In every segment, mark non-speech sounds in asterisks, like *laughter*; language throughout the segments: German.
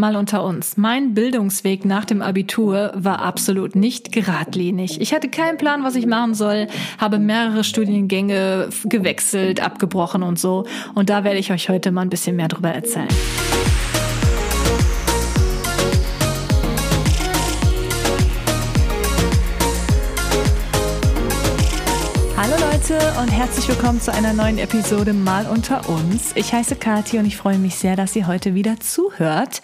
Mal unter uns. Mein Bildungsweg nach dem Abitur war absolut nicht geradlinig. Ich hatte keinen Plan, was ich machen soll, habe mehrere Studiengänge gewechselt, abgebrochen und so. Und da werde ich euch heute mal ein bisschen mehr drüber erzählen. Leute und herzlich willkommen zu einer neuen Episode Mal unter uns. Ich heiße Kathi und ich freue mich sehr, dass ihr heute wieder zuhört.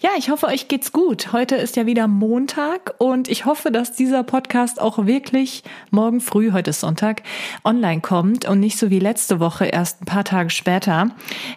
Ja, ich hoffe, euch geht's gut. Heute ist ja wieder Montag und ich hoffe, dass dieser Podcast auch wirklich morgen früh, heute ist Sonntag, online kommt und nicht so wie letzte Woche erst ein paar Tage später.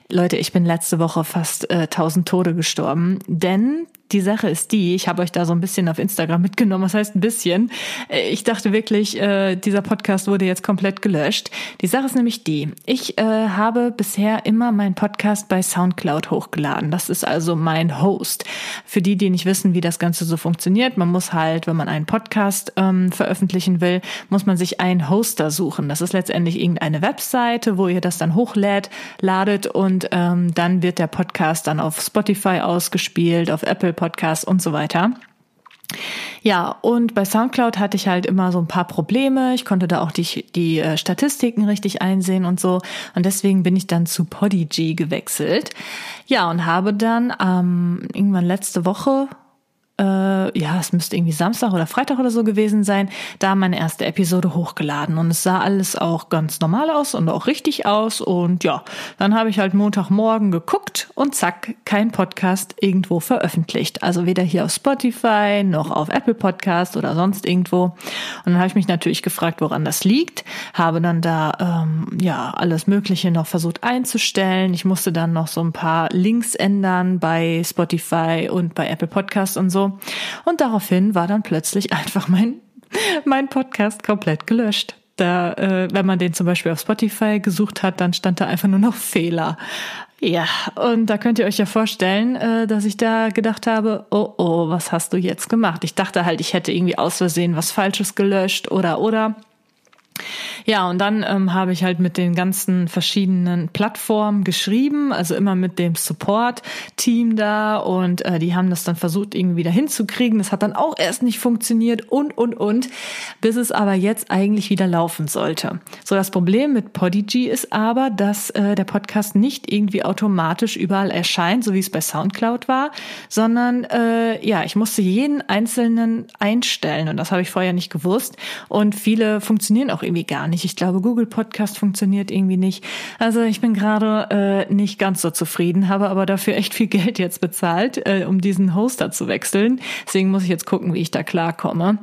Leute, ich bin letzte Woche fast äh, 1000 Tode gestorben, denn die Sache ist die, ich habe euch da so ein bisschen auf Instagram mitgenommen, was heißt ein bisschen. Äh, ich dachte wirklich, äh, dieser Podcast wurde jetzt komplett gelöscht. Die Sache ist nämlich die, ich äh, habe bisher immer meinen Podcast bei Soundcloud hochgeladen. Das ist also mein Host. Für die, die nicht wissen, wie das Ganze so funktioniert, man muss halt, wenn man einen Podcast ähm, veröffentlichen will, muss man sich einen Hoster suchen. Das ist letztendlich irgendeine Webseite, wo ihr das dann hochlädt, ladet und ähm, dann wird der Podcast dann auf Spotify ausgespielt, auf Apple Podcasts und so weiter. Ja, und bei SoundCloud hatte ich halt immer so ein paar Probleme. Ich konnte da auch die, die äh, Statistiken richtig einsehen und so. Und deswegen bin ich dann zu Podigy gewechselt. Ja, und habe dann ähm, irgendwann letzte Woche äh, ja, es müsste irgendwie Samstag oder Freitag oder so gewesen sein, da meine erste Episode hochgeladen. Und es sah alles auch ganz normal aus und auch richtig aus. Und ja, dann habe ich halt Montagmorgen geguckt und zack, kein Podcast irgendwo veröffentlicht. Also weder hier auf Spotify noch auf Apple Podcast oder sonst irgendwo. Und dann habe ich mich natürlich gefragt, woran das liegt. Habe dann da ähm, ja alles Mögliche noch versucht einzustellen. Ich musste dann noch so ein paar Links ändern bei Spotify und bei Apple Podcast und so. Und daraufhin war dann plötzlich einfach mein, mein Podcast komplett gelöscht. Da, äh, wenn man den zum Beispiel auf Spotify gesucht hat, dann stand da einfach nur noch Fehler. Ja, und da könnt ihr euch ja vorstellen, äh, dass ich da gedacht habe, oh oh, was hast du jetzt gemacht? Ich dachte halt, ich hätte irgendwie aus Versehen was Falsches gelöscht oder oder. Ja, und dann ähm, habe ich halt mit den ganzen verschiedenen Plattformen geschrieben, also immer mit dem Support-Team da und äh, die haben das dann versucht, irgendwie wieder hinzukriegen. Das hat dann auch erst nicht funktioniert und, und, und, bis es aber jetzt eigentlich wieder laufen sollte. So, das Problem mit Podigy ist aber, dass äh, der Podcast nicht irgendwie automatisch überall erscheint, so wie es bei Soundcloud war, sondern äh, ja, ich musste jeden einzelnen einstellen und das habe ich vorher nicht gewusst und viele funktionieren auch irgendwie gar nicht. Ich glaube, Google Podcast funktioniert irgendwie nicht. Also ich bin gerade äh, nicht ganz so zufrieden, habe aber dafür echt viel *laughs* Geld jetzt bezahlt, äh, um diesen Hoster zu wechseln. Deswegen muss ich jetzt gucken, wie ich da klarkomme.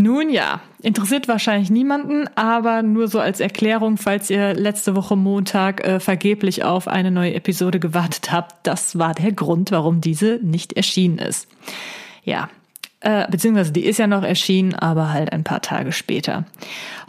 Nun ja, interessiert wahrscheinlich niemanden, aber nur so als Erklärung, falls ihr letzte Woche Montag äh, vergeblich auf eine neue Episode gewartet habt, das war der Grund, warum diese nicht erschienen ist. Ja, äh, beziehungsweise die ist ja noch erschienen, aber halt ein paar Tage später.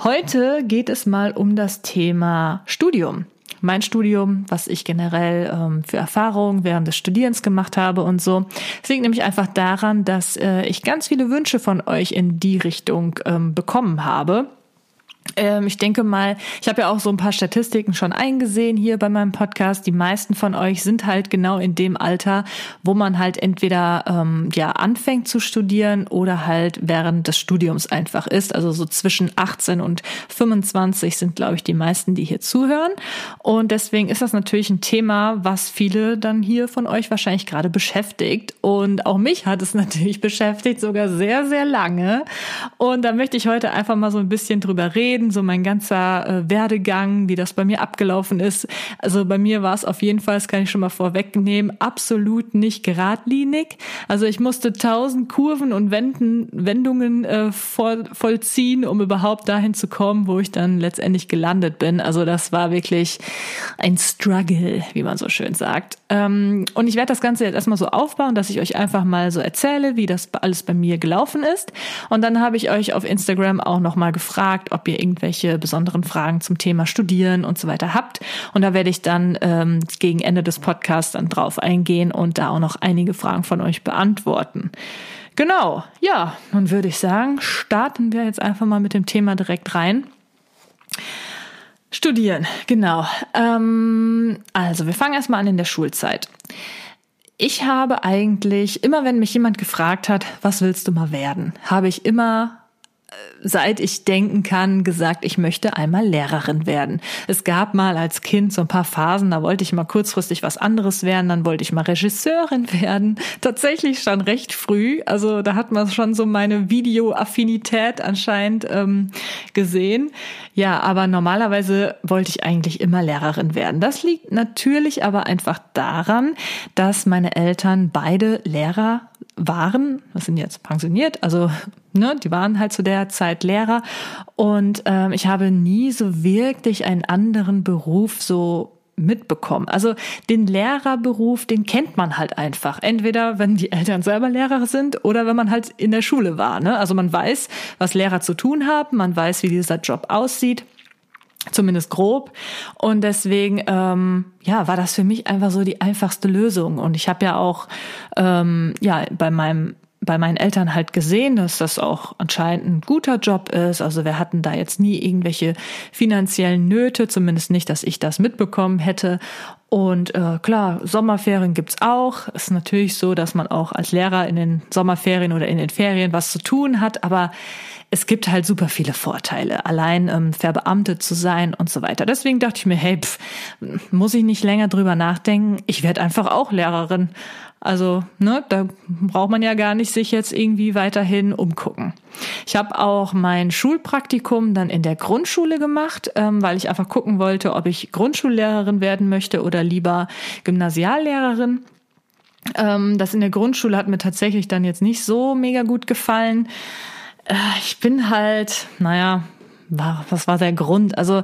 Heute geht es mal um das Thema Studium. Mein Studium, was ich generell ähm, für Erfahrungen während des Studierens gemacht habe und so. Es liegt nämlich einfach daran, dass äh, ich ganz viele Wünsche von euch in die Richtung ähm, bekommen habe ich denke mal, ich habe ja auch so ein paar Statistiken schon eingesehen hier bei meinem Podcast. Die meisten von euch sind halt genau in dem Alter, wo man halt entweder ähm, ja anfängt zu studieren oder halt während des Studiums einfach ist. Also so zwischen 18 und 25 sind, glaube ich, die meisten, die hier zuhören. Und deswegen ist das natürlich ein Thema, was viele dann hier von euch wahrscheinlich gerade beschäftigt. Und auch mich hat es *laughs* natürlich beschäftigt, sogar sehr, sehr lange. Und da möchte ich heute einfach mal so ein bisschen drüber reden reden, so mein ganzer äh, Werdegang, wie das bei mir abgelaufen ist. Also bei mir war es auf jeden Fall, das kann ich schon mal vorwegnehmen, absolut nicht geradlinig. Also ich musste tausend Kurven und Wenden, Wendungen äh, voll, vollziehen, um überhaupt dahin zu kommen, wo ich dann letztendlich gelandet bin. Also das war wirklich ein Struggle, wie man so schön sagt. Ähm, und ich werde das Ganze jetzt erstmal so aufbauen, dass ich euch einfach mal so erzähle, wie das alles bei mir gelaufen ist. Und dann habe ich euch auf Instagram auch nochmal gefragt, ob ihr irgendwelche besonderen Fragen zum Thema Studieren und so weiter habt. Und da werde ich dann ähm, gegen Ende des Podcasts dann drauf eingehen und da auch noch einige Fragen von euch beantworten. Genau, ja, dann würde ich sagen, starten wir jetzt einfach mal mit dem Thema direkt rein. Studieren, genau. Ähm, also wir fangen erstmal an in der Schulzeit. ich habe eigentlich, immer wenn mich jemand gefragt hat, was willst du mal werden, habe ich immer seit ich denken kann, gesagt, ich möchte einmal Lehrerin werden. Es gab mal als Kind so ein paar Phasen, da wollte ich mal kurzfristig was anderes werden, dann wollte ich mal Regisseurin *laughs* werden. Tatsächlich schon recht früh. Also da hat man schon so meine Videoaffinität anscheinend ähm, gesehen. Ja, aber normalerweise wollte ich eigentlich immer Lehrerin werden. Das liegt natürlich aber einfach daran, dass meine Eltern beide Lehrer waren, was sind jetzt pensioniert, also ne, die waren halt zu der Zeit Lehrer und ähm, ich habe nie so wirklich einen anderen Beruf so mitbekommen. Also den Lehrerberuf, den kennt man halt einfach. Entweder wenn die Eltern selber Lehrer sind oder wenn man halt in der Schule war. Ne? Also man weiß, was Lehrer zu tun haben, man weiß, wie dieser Job aussieht zumindest grob. Und deswegen, ähm, ja, war das für mich einfach so die einfachste Lösung. Und ich habe ja auch, ähm, ja, bei meinem bei meinen Eltern halt gesehen, dass das auch anscheinend ein guter Job ist. Also wir hatten da jetzt nie irgendwelche finanziellen Nöte, zumindest nicht, dass ich das mitbekommen hätte. Und äh, klar, Sommerferien gibt's auch. Ist natürlich so, dass man auch als Lehrer in den Sommerferien oder in den Ferien was zu tun hat, aber es gibt halt super viele Vorteile, allein ähm, verbeamtet zu sein und so weiter. Deswegen dachte ich mir, hey, pff, muss ich nicht länger drüber nachdenken. Ich werde einfach auch Lehrerin. Also, ne, da braucht man ja gar nicht sich jetzt irgendwie weiterhin umgucken. Ich habe auch mein Schulpraktikum dann in der Grundschule gemacht, ähm, weil ich einfach gucken wollte, ob ich Grundschullehrerin werden möchte oder lieber Gymnasiallehrerin. Ähm, das in der Grundschule hat mir tatsächlich dann jetzt nicht so mega gut gefallen. Äh, ich bin halt, naja, was war der Grund? Also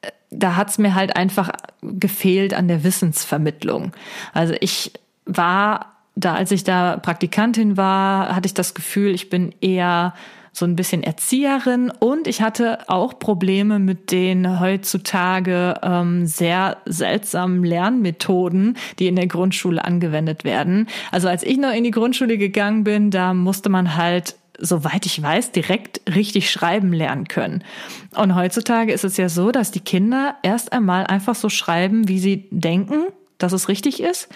äh, da hat's mir halt einfach gefehlt an der Wissensvermittlung. Also ich war da, als ich da Praktikantin war, hatte ich das Gefühl, ich bin eher so ein bisschen Erzieherin und ich hatte auch Probleme mit den heutzutage ähm, sehr seltsamen Lernmethoden, die in der Grundschule angewendet werden. Also als ich noch in die Grundschule gegangen bin, da musste man halt soweit ich weiß, direkt richtig schreiben lernen können. Und heutzutage ist es ja so, dass die Kinder erst einmal einfach so schreiben, wie sie denken, dass es richtig ist.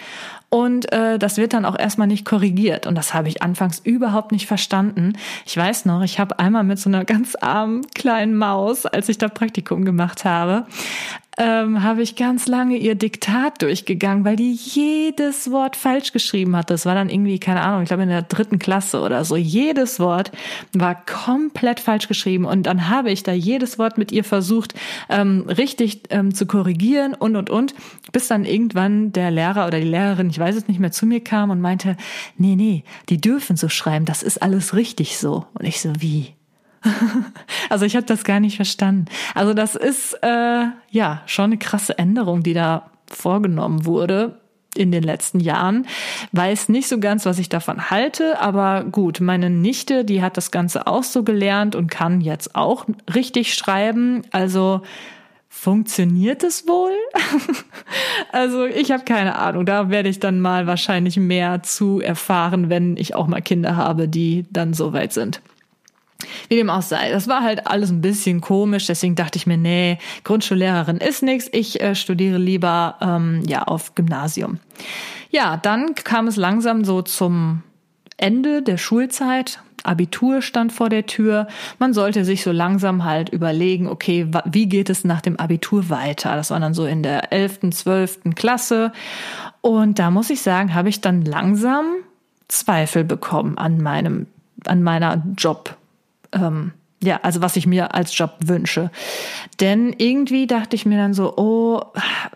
Und äh, das wird dann auch erstmal nicht korrigiert. Und das habe ich anfangs überhaupt nicht verstanden. Ich weiß noch, ich habe einmal mit so einer ganz armen kleinen Maus, als ich da Praktikum gemacht habe, ähm, habe ich ganz lange ihr Diktat durchgegangen, weil die jedes Wort falsch geschrieben hat. Das war dann irgendwie, keine Ahnung, ich glaube in der dritten Klasse oder so. Jedes Wort war komplett falsch geschrieben. Und dann habe ich da jedes Wort mit ihr versucht, ähm, richtig ähm, zu korrigieren und, und, und, bis dann irgendwann der Lehrer oder die Lehrerin, ich weiß es nicht mehr, zu mir kam und meinte, nee, nee, die dürfen so schreiben, das ist alles richtig so. Und ich so, wie? *laughs* also ich habe das gar nicht verstanden. Also das ist äh, ja schon eine krasse Änderung, die da vorgenommen wurde in den letzten Jahren. Weiß nicht so ganz, was ich davon halte, aber gut, meine Nichte, die hat das Ganze auch so gelernt und kann jetzt auch richtig schreiben. Also Funktioniert es wohl? *laughs* also ich habe keine Ahnung. Da werde ich dann mal wahrscheinlich mehr zu erfahren, wenn ich auch mal Kinder habe, die dann so weit sind. Wie dem auch sei, das war halt alles ein bisschen komisch, deswegen dachte ich mir, nee, Grundschullehrerin ist nichts, ich äh, studiere lieber ähm, ja auf Gymnasium. Ja, dann kam es langsam so zum Ende der Schulzeit. Abitur stand vor der Tür. Man sollte sich so langsam halt überlegen, okay, wie geht es nach dem Abitur weiter? Das war dann so in der 11., 12. Klasse. Und da muss ich sagen, habe ich dann langsam Zweifel bekommen an meinem, an meiner Job, ähm, ja, also was ich mir als Job wünsche. Denn irgendwie dachte ich mir dann so, oh,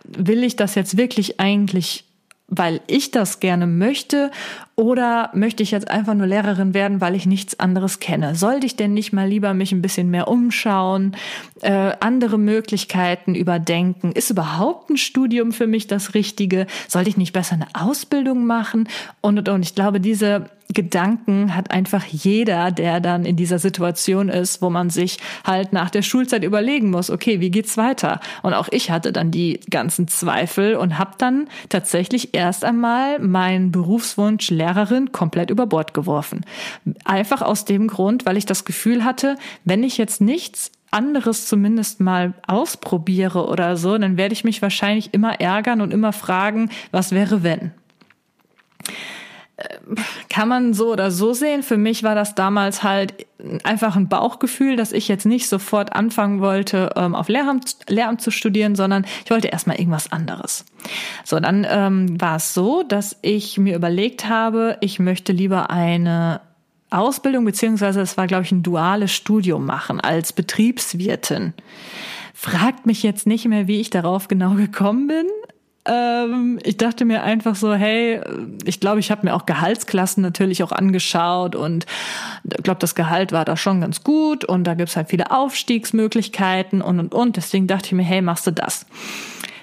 will ich das jetzt wirklich eigentlich, weil ich das gerne möchte oder möchte ich jetzt einfach nur Lehrerin werden, weil ich nichts anderes kenne? Sollte ich denn nicht mal lieber mich ein bisschen mehr umschauen, äh, andere Möglichkeiten überdenken? Ist überhaupt ein Studium für mich das Richtige? Sollte ich nicht besser eine Ausbildung machen? Und, und, und. Ich glaube, diese Gedanken hat einfach jeder, der dann in dieser Situation ist, wo man sich halt nach der Schulzeit überlegen muss, okay, wie geht's weiter? Und auch ich hatte dann die ganzen Zweifel und habe dann tatsächlich erst einmal meinen Berufswunsch Lehrerin komplett über Bord geworfen. Einfach aus dem Grund, weil ich das Gefühl hatte, wenn ich jetzt nichts anderes zumindest mal ausprobiere oder so, dann werde ich mich wahrscheinlich immer ärgern und immer fragen, was wäre wenn? Kann man so oder so sehen. Für mich war das damals halt einfach ein Bauchgefühl, dass ich jetzt nicht sofort anfangen wollte, ähm, auf Lehramt, Lehramt zu studieren, sondern ich wollte erstmal irgendwas anderes. So, dann ähm, war es so, dass ich mir überlegt habe, ich möchte lieber eine Ausbildung, beziehungsweise es war, glaube ich, ein duales Studium machen als Betriebswirtin. Fragt mich jetzt nicht mehr, wie ich darauf genau gekommen bin. Ähm, ich dachte mir einfach so, hey, ich glaube, ich habe mir auch Gehaltsklassen natürlich auch angeschaut und glaube, das Gehalt war da schon ganz gut und da gibt's halt viele Aufstiegsmöglichkeiten und und und. Deswegen dachte ich mir, hey, machst du das?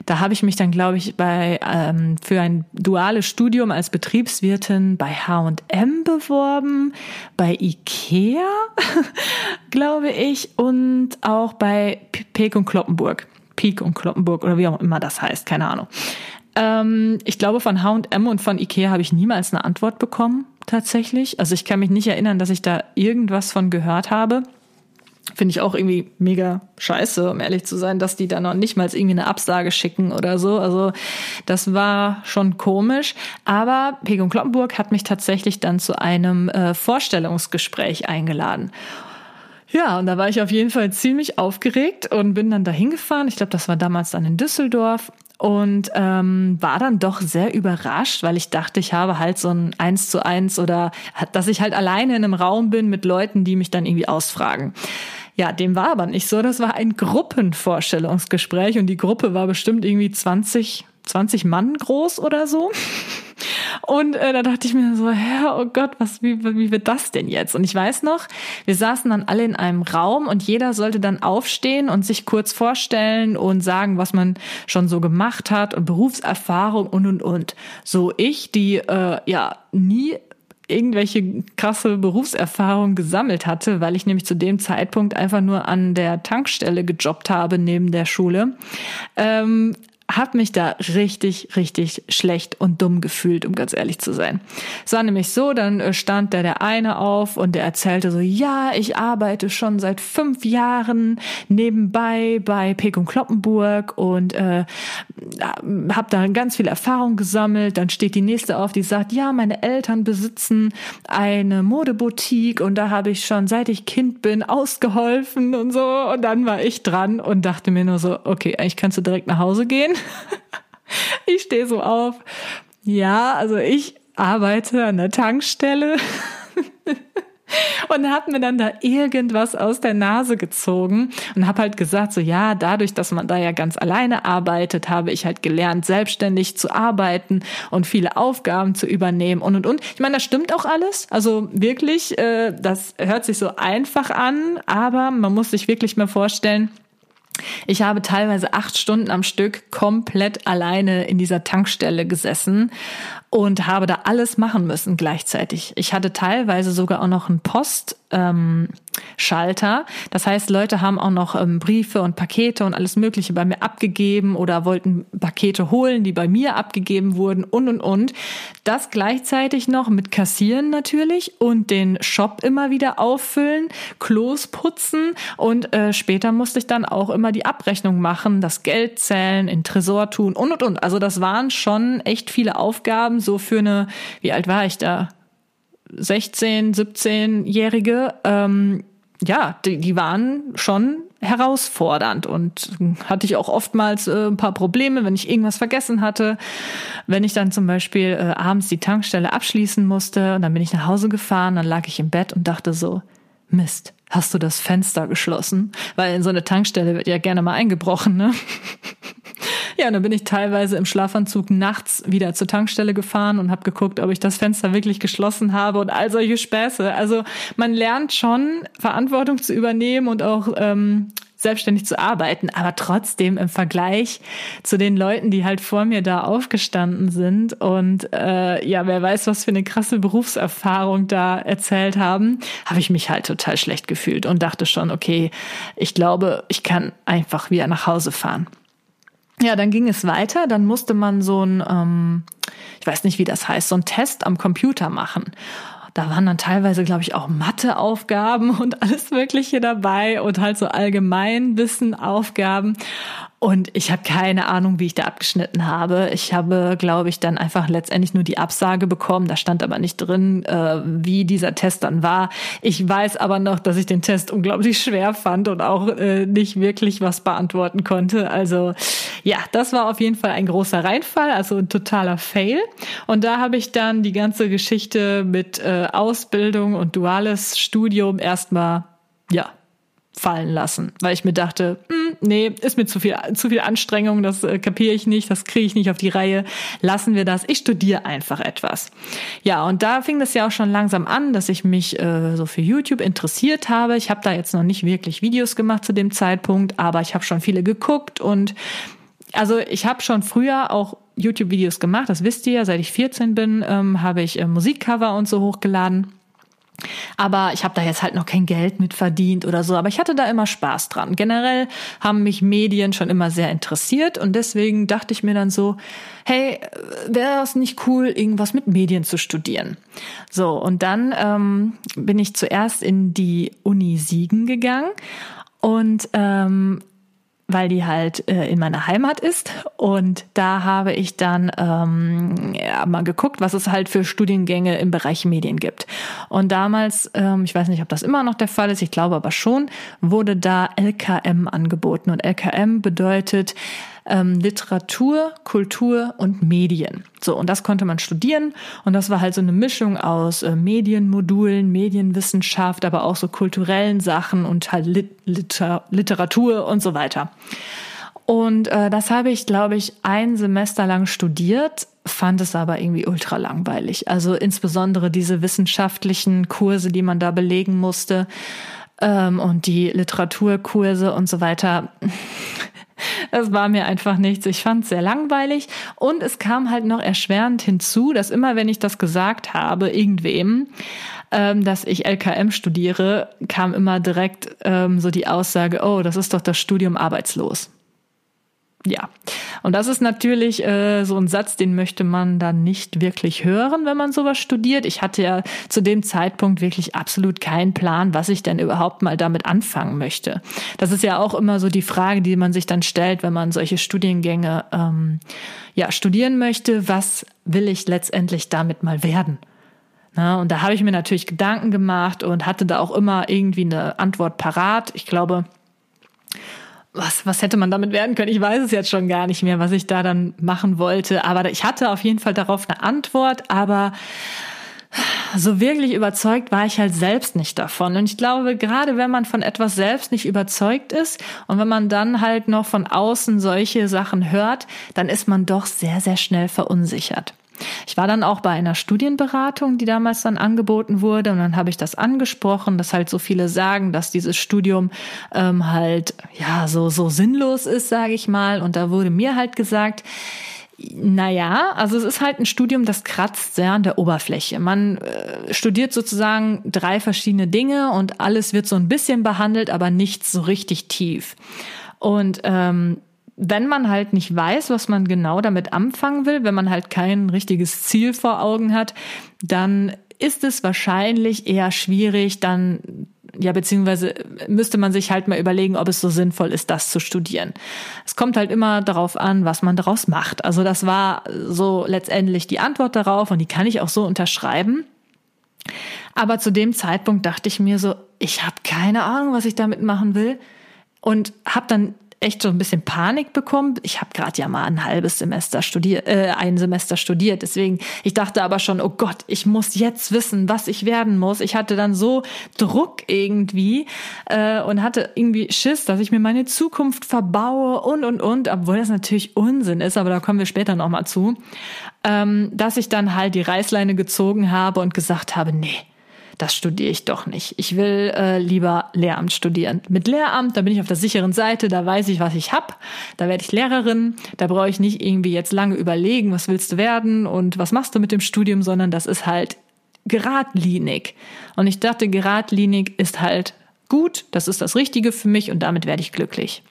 Da habe ich mich dann, glaube ich, bei ähm, für ein duales Studium als Betriebswirtin bei H&M beworben, bei Ikea, *laughs* glaube ich, und auch bei Peek und Kloppenburg. Peak und Kloppenburg oder wie auch immer das heißt, keine Ahnung. Ähm, ich glaube, von H&M und von Ikea habe ich niemals eine Antwort bekommen, tatsächlich. Also ich kann mich nicht erinnern, dass ich da irgendwas von gehört habe. Finde ich auch irgendwie mega scheiße, um ehrlich zu sein, dass die da noch nicht mal irgendwie eine Absage schicken oder so. Also das war schon komisch. Aber Peg und Kloppenburg hat mich tatsächlich dann zu einem äh, Vorstellungsgespräch eingeladen. Ja, und da war ich auf jeden Fall ziemlich aufgeregt und bin dann dahin gefahren. Ich glaube, das war damals dann in Düsseldorf und ähm, war dann doch sehr überrascht, weil ich dachte, ich habe halt so ein Eins zu eins oder dass ich halt alleine in einem Raum bin mit Leuten, die mich dann irgendwie ausfragen. Ja, dem war aber nicht so. Das war ein Gruppenvorstellungsgespräch und die Gruppe war bestimmt irgendwie 20, 20 Mann groß oder so. Und äh, da dachte ich mir so, hä, oh Gott, was, wie, wie wird das denn jetzt? Und ich weiß noch, wir saßen dann alle in einem Raum und jeder sollte dann aufstehen und sich kurz vorstellen und sagen, was man schon so gemacht hat und Berufserfahrung und und und. So ich, die äh, ja nie irgendwelche krasse Berufserfahrung gesammelt hatte, weil ich nämlich zu dem Zeitpunkt einfach nur an der Tankstelle gejobbt habe neben der Schule, ähm, habe mich da richtig, richtig schlecht und dumm gefühlt, um ganz ehrlich zu sein. Es war nämlich so, dann äh, stand da der eine auf und der erzählte so, ja, ich arbeite schon seit fünf Jahren nebenbei bei Pek und Kloppenburg und äh, habe da ganz viel Erfahrung gesammelt. Dann steht die nächste auf, die sagt, ja, meine Eltern besitzen eine Modeboutique und da habe ich schon seit ich Kind bin ausgeholfen und so. Und dann war ich dran und dachte mir nur so, okay, eigentlich kannst du direkt nach Hause gehen. *laughs* ich stehe so auf. Ja, also ich arbeite an der Tankstelle. *laughs* und habe mir dann da irgendwas aus der Nase gezogen und habe halt gesagt, so ja, dadurch, dass man da ja ganz alleine arbeitet, habe ich halt gelernt, selbstständig zu arbeiten und viele Aufgaben zu übernehmen und und und. Ich meine, das stimmt auch alles. Also wirklich, äh, das hört sich so einfach an, aber man muss sich wirklich mal vorstellen, ich habe teilweise acht Stunden am Stück komplett alleine in dieser Tankstelle gesessen und habe da alles machen müssen gleichzeitig. Ich hatte teilweise sogar auch noch einen Post, ähm. Das heißt, Leute haben auch noch ähm, Briefe und Pakete und alles Mögliche bei mir abgegeben oder wollten Pakete holen, die bei mir abgegeben wurden und und und. Das gleichzeitig noch mit Kassieren natürlich und den Shop immer wieder auffüllen, Klos putzen und äh, später musste ich dann auch immer die Abrechnung machen, das Geld zählen, in Tresor tun und und und. Also das waren schon echt viele Aufgaben so für eine, wie alt war ich da? 16, 17-Jährige, ähm, ja, die, die waren schon herausfordernd und hatte ich auch oftmals äh, ein paar Probleme, wenn ich irgendwas vergessen hatte. Wenn ich dann zum Beispiel äh, abends die Tankstelle abschließen musste und dann bin ich nach Hause gefahren, dann lag ich im Bett und dachte so, Mist, hast du das Fenster geschlossen? Weil in so eine Tankstelle wird ja gerne mal eingebrochen, ne? *laughs* Ja, und dann bin ich teilweise im Schlafanzug nachts wieder zur Tankstelle gefahren und habe geguckt, ob ich das Fenster wirklich geschlossen habe und all solche Späße. Also man lernt schon, Verantwortung zu übernehmen und auch ähm, selbstständig zu arbeiten, aber trotzdem im Vergleich zu den Leuten, die halt vor mir da aufgestanden sind und äh, ja, wer weiß, was für eine krasse Berufserfahrung da erzählt haben, habe ich mich halt total schlecht gefühlt und dachte schon, okay, ich glaube, ich kann einfach wieder nach Hause fahren. Ja, dann ging es weiter. Dann musste man so ein, ähm, ich weiß nicht, wie das heißt, so ein Test am Computer machen. Da waren dann teilweise, glaube ich, auch Matheaufgaben *laughs* und alles Mögliche dabei und halt so Allgemeinwissen-Aufgaben. Und ich habe keine Ahnung, wie ich da abgeschnitten habe. Ich habe, glaube ich, dann einfach letztendlich nur die Absage bekommen. Da stand aber nicht drin, äh, wie dieser Test dann war. Ich weiß aber noch, dass ich den Test unglaublich schwer fand und auch äh, nicht wirklich was beantworten konnte. Also ja, das war auf jeden Fall ein großer Reinfall, also ein totaler Fail. Und da habe ich dann die ganze Geschichte mit äh, Ausbildung und duales Studium erstmal ja fallen lassen, weil ich mir dachte, hm, nee, ist mir zu viel, zu viel Anstrengung, das äh, kapiere ich nicht, das kriege ich nicht auf die Reihe. Lassen wir das. Ich studiere einfach etwas. Ja, und da fing das ja auch schon langsam an, dass ich mich äh, so für YouTube interessiert habe. Ich habe da jetzt noch nicht wirklich Videos gemacht zu dem Zeitpunkt, aber ich habe schon viele geguckt und also ich habe schon früher auch YouTube-Videos gemacht, das wisst ihr ja, seit ich 14 bin, ähm, habe ich äh, Musikcover und so hochgeladen. Aber ich habe da jetzt halt noch kein Geld mit verdient oder so. Aber ich hatte da immer Spaß dran. Generell haben mich Medien schon immer sehr interessiert und deswegen dachte ich mir dann so, hey, wäre es nicht cool, irgendwas mit Medien zu studieren? So, und dann ähm, bin ich zuerst in die Uni Siegen gegangen und ähm, weil die halt äh, in meiner Heimat ist. Und da habe ich dann ähm, ja, mal geguckt, was es halt für Studiengänge im Bereich Medien gibt. Und damals, ähm, ich weiß nicht, ob das immer noch der Fall ist, ich glaube aber schon, wurde da LKM angeboten. Und LKM bedeutet ähm, Literatur, Kultur und Medien. So, und das konnte man studieren. Und das war halt so eine Mischung aus äh, Medienmodulen, Medienwissenschaft, aber auch so kulturellen Sachen und halt Lit Liter Literatur und so weiter. Und äh, das habe ich, glaube ich, ein Semester lang studiert, fand es aber irgendwie ultra langweilig. Also insbesondere diese wissenschaftlichen Kurse, die man da belegen musste ähm, und die Literaturkurse und so weiter. Es war mir einfach nichts. Ich fand es sehr langweilig. Und es kam halt noch erschwerend hinzu, dass immer, wenn ich das gesagt habe, irgendwem, ähm, dass ich LKM studiere, kam immer direkt ähm, so die Aussage, oh, das ist doch das Studium arbeitslos. Ja, und das ist natürlich äh, so ein Satz, den möchte man dann nicht wirklich hören, wenn man sowas studiert. Ich hatte ja zu dem Zeitpunkt wirklich absolut keinen Plan, was ich denn überhaupt mal damit anfangen möchte. Das ist ja auch immer so die Frage, die man sich dann stellt, wenn man solche Studiengänge ähm, ja studieren möchte. Was will ich letztendlich damit mal werden? Na, und da habe ich mir natürlich Gedanken gemacht und hatte da auch immer irgendwie eine Antwort parat. Ich glaube, was, was hätte man damit werden können? Ich weiß es jetzt schon gar nicht mehr, was ich da dann machen wollte. Aber ich hatte auf jeden Fall darauf eine Antwort, aber so wirklich überzeugt war ich halt selbst nicht davon. Und ich glaube, gerade wenn man von etwas selbst nicht überzeugt ist und wenn man dann halt noch von außen solche Sachen hört, dann ist man doch sehr, sehr schnell verunsichert. Ich war dann auch bei einer Studienberatung, die damals dann angeboten wurde, und dann habe ich das angesprochen, dass halt so viele sagen, dass dieses Studium ähm, halt ja so so sinnlos ist, sage ich mal. Und da wurde mir halt gesagt, naja, also es ist halt ein Studium, das kratzt sehr an der Oberfläche. Man äh, studiert sozusagen drei verschiedene Dinge und alles wird so ein bisschen behandelt, aber nichts so richtig tief. Und ähm, wenn man halt nicht weiß, was man genau damit anfangen will, wenn man halt kein richtiges Ziel vor Augen hat, dann ist es wahrscheinlich eher schwierig, dann ja, beziehungsweise müsste man sich halt mal überlegen, ob es so sinnvoll ist, das zu studieren. Es kommt halt immer darauf an, was man daraus macht. Also das war so letztendlich die Antwort darauf und die kann ich auch so unterschreiben. Aber zu dem Zeitpunkt dachte ich mir so, ich habe keine Ahnung, was ich damit machen will und habe dann echt so ein bisschen Panik bekommen. Ich habe gerade ja mal ein halbes Semester studiert, äh, ein Semester studiert. Deswegen, ich dachte aber schon, oh Gott, ich muss jetzt wissen, was ich werden muss. Ich hatte dann so Druck irgendwie äh, und hatte irgendwie Schiss, dass ich mir meine Zukunft verbaue und und und, obwohl das natürlich Unsinn ist, aber da kommen wir später nochmal zu, ähm, dass ich dann halt die Reißleine gezogen habe und gesagt habe, nee das studiere ich doch nicht. Ich will äh, lieber Lehramt studieren. Mit Lehramt, da bin ich auf der sicheren Seite, da weiß ich, was ich hab. Da werde ich Lehrerin, da brauche ich nicht irgendwie jetzt lange überlegen, was willst du werden und was machst du mit dem Studium, sondern das ist halt geradlinig. Und ich dachte, geradlinig ist halt gut, das ist das Richtige für mich und damit werde ich glücklich.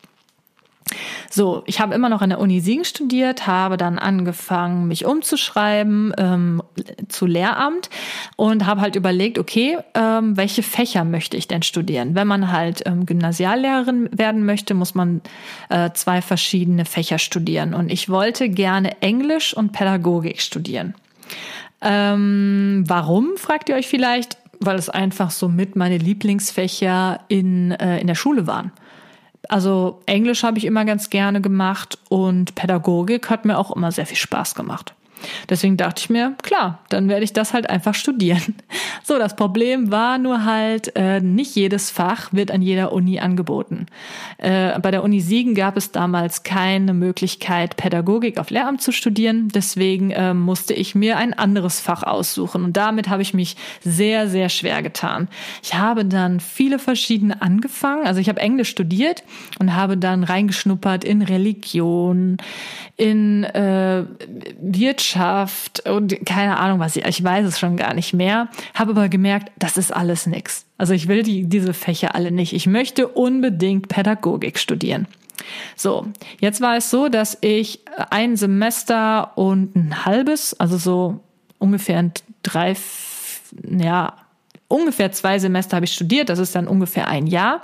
So, ich habe immer noch an der Uni Siegen studiert, habe dann angefangen, mich umzuschreiben ähm, zu Lehramt. und habe halt überlegt, okay, ähm, welche Fächer möchte ich denn studieren? Wenn man halt ähm, Gymnasiallehrerin werden möchte, muss man äh, zwei verschiedene Fächer studieren. Und ich wollte gerne Englisch und Pädagogik studieren. Ähm, warum, fragt ihr euch vielleicht? Weil es einfach so mit meine Lieblingsfächer in, äh, in der Schule waren. Also Englisch habe ich immer ganz gerne gemacht und Pädagogik hat mir auch immer sehr viel Spaß gemacht. Deswegen dachte ich mir, klar, dann werde ich das halt einfach studieren. *laughs* So, das Problem war nur halt, äh, nicht jedes Fach wird an jeder Uni angeboten. Äh, bei der Uni Siegen gab es damals keine Möglichkeit, Pädagogik auf Lehramt zu studieren. Deswegen äh, musste ich mir ein anderes Fach aussuchen. Und damit habe ich mich sehr, sehr schwer getan. Ich habe dann viele verschiedene angefangen. Also ich habe Englisch studiert und habe dann reingeschnuppert in Religion, in äh, Wirtschaft und keine Ahnung was, ich, ich weiß es schon gar nicht mehr, habe aber gemerkt, das ist alles nix. Also ich will die, diese Fächer alle nicht. Ich möchte unbedingt Pädagogik studieren. So, jetzt war es so, dass ich ein Semester und ein halbes, also so ungefähr drei, ja, ungefähr zwei Semester habe ich studiert, das ist dann ungefähr ein Jahr.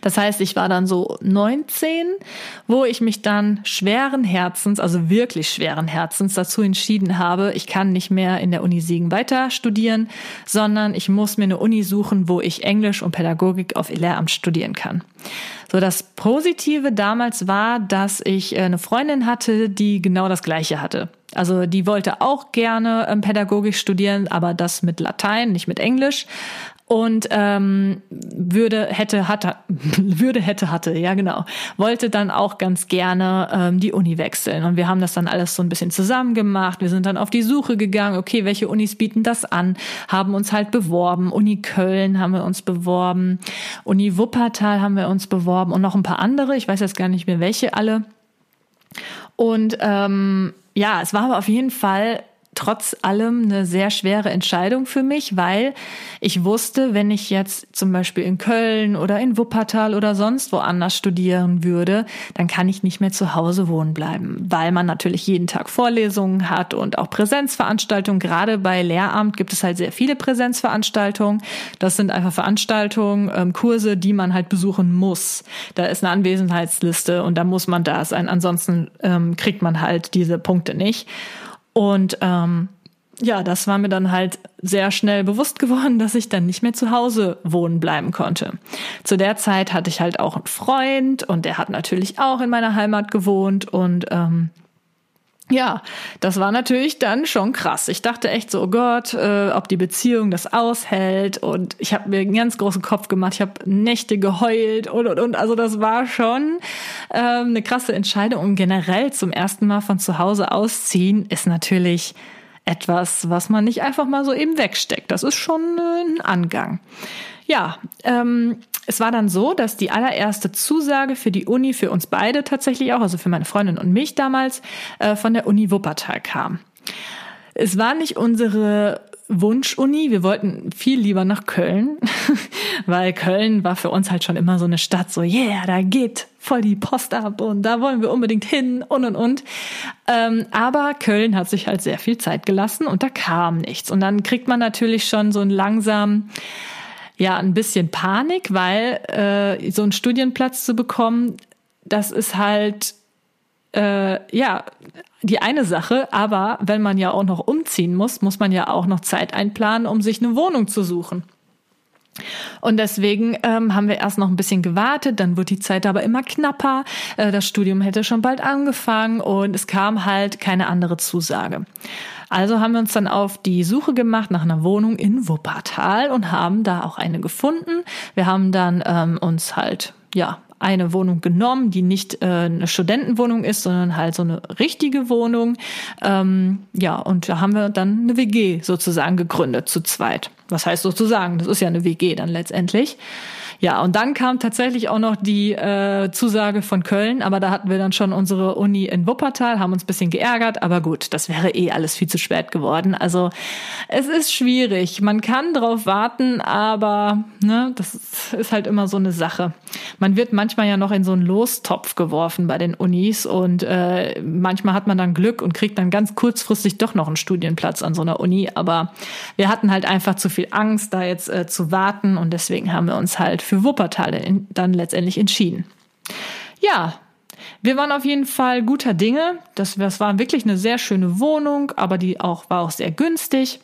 Das heißt, ich war dann so 19, wo ich mich dann schweren Herzens, also wirklich schweren Herzens dazu entschieden habe, ich kann nicht mehr in der Uni Siegen weiter studieren, sondern ich muss mir eine Uni suchen, wo ich Englisch und Pädagogik auf Lehramt studieren kann. So, das Positive damals war, dass ich äh, eine Freundin hatte, die genau das Gleiche hatte. Also die wollte auch gerne ähm, Pädagogik studieren, aber das mit Latein, nicht mit Englisch und ähm, würde hätte hatte *laughs* würde hätte hatte ja genau. Wollte dann auch ganz gerne ähm, die Uni wechseln. Und wir haben das dann alles so ein bisschen zusammen gemacht. Wir sind dann auf die Suche gegangen. Okay welche Unis bieten das an? Haben uns halt beworben. Uni Köln haben wir uns beworben. Uni Wuppertal haben wir uns beworben. Und noch ein paar andere. Ich weiß jetzt gar nicht mehr welche alle. Und ähm, ja es war aber auf jeden Fall trotz allem eine sehr schwere Entscheidung für mich, weil ich wusste, wenn ich jetzt zum Beispiel in Köln oder in Wuppertal oder sonst woanders studieren würde, dann kann ich nicht mehr zu Hause wohnen bleiben, weil man natürlich jeden Tag Vorlesungen hat und auch Präsenzveranstaltungen. Gerade bei Lehramt gibt es halt sehr viele Präsenzveranstaltungen. Das sind einfach Veranstaltungen, ähm, Kurse, die man halt besuchen muss. Da ist eine Anwesenheitsliste und da muss man da sein. Ansonsten ähm, kriegt man halt diese Punkte nicht. Und ähm, ja, das war mir dann halt sehr schnell bewusst geworden, *laughs* dass ich dann nicht mehr zu Hause wohnen bleiben konnte. Zu der Zeit hatte ich halt auch einen Freund und der hat natürlich auch in meiner Heimat gewohnt und ähm, ja, das war natürlich dann schon krass. Ich dachte echt so, oh Gott, äh, ob die Beziehung das aushält. Und ich habe mir einen ganz großen Kopf gemacht. Ich habe Nächte geheult und und und. Also das war schon ähm, eine krasse Entscheidung. Und generell zum ersten Mal von zu Hause ausziehen ist natürlich etwas, was man nicht einfach mal so eben wegsteckt. Das ist schon äh, ein Angang. Ja, ähm, es war dann so, dass die allererste Zusage für die Uni für uns beide tatsächlich auch, also für meine Freundin und mich damals, äh, von der Uni Wuppertal kam. Es war nicht unsere Wunsch-Uni. Wir wollten viel lieber nach Köln, *laughs* weil Köln war für uns halt schon immer so eine Stadt, so, yeah, da geht voll die Post ab und da wollen wir unbedingt hin und und und. Ähm, aber Köln hat sich halt sehr viel Zeit gelassen und da kam nichts. Und dann kriegt man natürlich schon so ein langsam ja ein bisschen Panik, weil äh, so einen Studienplatz zu bekommen, das ist halt äh, ja die eine Sache, aber wenn man ja auch noch umziehen muss, muss man ja auch noch Zeit einplanen, um sich eine Wohnung zu suchen. Und deswegen ähm, haben wir erst noch ein bisschen gewartet, dann wird die Zeit aber immer knapper. Äh, das Studium hätte schon bald angefangen und es kam halt keine andere Zusage. Also haben wir uns dann auf die Suche gemacht nach einer Wohnung in Wuppertal und haben da auch eine gefunden. Wir haben dann ähm, uns halt ja eine Wohnung genommen, die nicht äh, eine Studentenwohnung ist, sondern halt so eine richtige Wohnung. Ähm, ja, und da haben wir dann eine WG sozusagen gegründet zu zweit. Was heißt sozusagen? Das ist ja eine WG dann letztendlich. Ja, und dann kam tatsächlich auch noch die äh, Zusage von Köln, aber da hatten wir dann schon unsere Uni in Wuppertal, haben uns ein bisschen geärgert, aber gut, das wäre eh alles viel zu spät geworden. Also es ist schwierig. Man kann drauf warten, aber ne, das ist halt immer so eine Sache. Man wird manchmal ja noch in so einen Lostopf geworfen bei den Unis und äh, manchmal hat man dann Glück und kriegt dann ganz kurzfristig doch noch einen Studienplatz an so einer Uni. Aber wir hatten halt einfach zu viel Angst, da jetzt äh, zu warten und deswegen haben wir uns halt für Wuppertal in, dann letztendlich entschieden. Ja, wir waren auf jeden Fall guter Dinge. Das, das war wirklich eine sehr schöne Wohnung, aber die auch, war auch sehr günstig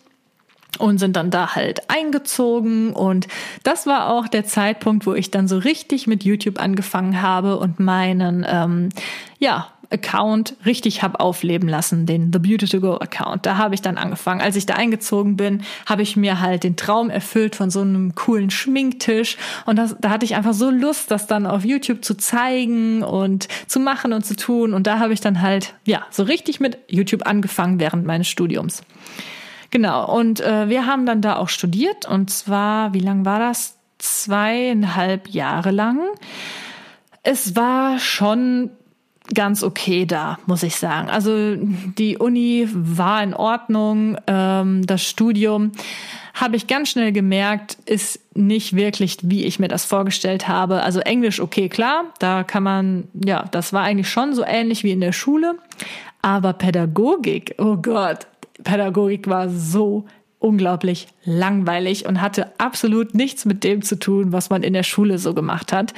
und sind dann da halt eingezogen und das war auch der Zeitpunkt, wo ich dann so richtig mit YouTube angefangen habe und meinen ähm, ja Account richtig habe aufleben lassen, den The Beauty to Go Account. Da habe ich dann angefangen. Als ich da eingezogen bin, habe ich mir halt den Traum erfüllt von so einem coolen Schminktisch und das, da hatte ich einfach so Lust, das dann auf YouTube zu zeigen und zu machen und zu tun und da habe ich dann halt ja so richtig mit YouTube angefangen während meines Studiums. Genau und äh, wir haben dann da auch studiert und zwar wie lang war das? Zweieinhalb Jahre lang. Es war schon ganz okay da, muss ich sagen. Also die Uni war in Ordnung, ähm, das Studium habe ich ganz schnell gemerkt, ist nicht wirklich, wie ich mir das vorgestellt habe. Also Englisch, okay, klar, da kann man, ja, das war eigentlich schon so ähnlich wie in der Schule. Aber Pädagogik, oh Gott, Pädagogik war so unglaublich langweilig und hatte absolut nichts mit dem zu tun, was man in der Schule so gemacht hat.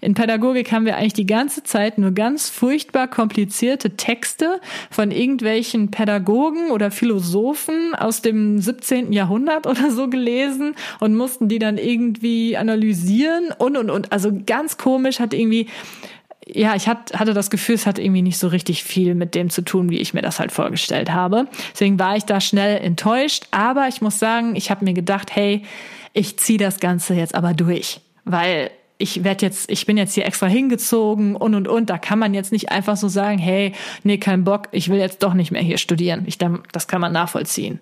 In Pädagogik haben wir eigentlich die ganze Zeit nur ganz furchtbar komplizierte Texte von irgendwelchen Pädagogen oder Philosophen aus dem 17. Jahrhundert oder so gelesen und mussten die dann irgendwie analysieren und und und. Also ganz komisch hat irgendwie ja, ich hatte das Gefühl, es hat irgendwie nicht so richtig viel mit dem zu tun, wie ich mir das halt vorgestellt habe. Deswegen war ich da schnell enttäuscht. Aber ich muss sagen, ich habe mir gedacht, hey, ich ziehe das Ganze jetzt aber durch, weil ich werde jetzt, ich bin jetzt hier extra hingezogen und und und. Da kann man jetzt nicht einfach so sagen, hey, nee, kein Bock, ich will jetzt doch nicht mehr hier studieren. Ich, das kann man nachvollziehen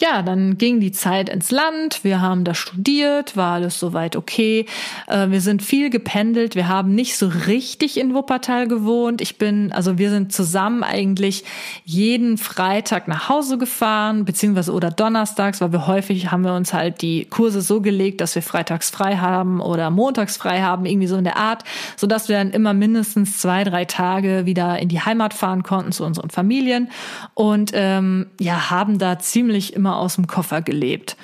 ja, dann ging die Zeit ins Land, wir haben da studiert, war alles soweit okay. Äh, wir sind viel gependelt, wir haben nicht so richtig in Wuppertal gewohnt. Ich bin, also wir sind zusammen eigentlich jeden Freitag nach Hause gefahren, beziehungsweise oder donnerstags, weil wir häufig haben wir uns halt die Kurse so gelegt, dass wir freitags frei haben oder montags frei haben, irgendwie so in der Art, so dass wir dann immer mindestens zwei, drei Tage wieder in die Heimat fahren konnten zu unseren Familien und ähm, ja, haben da ziemlich immer immer aus dem Koffer gelebt.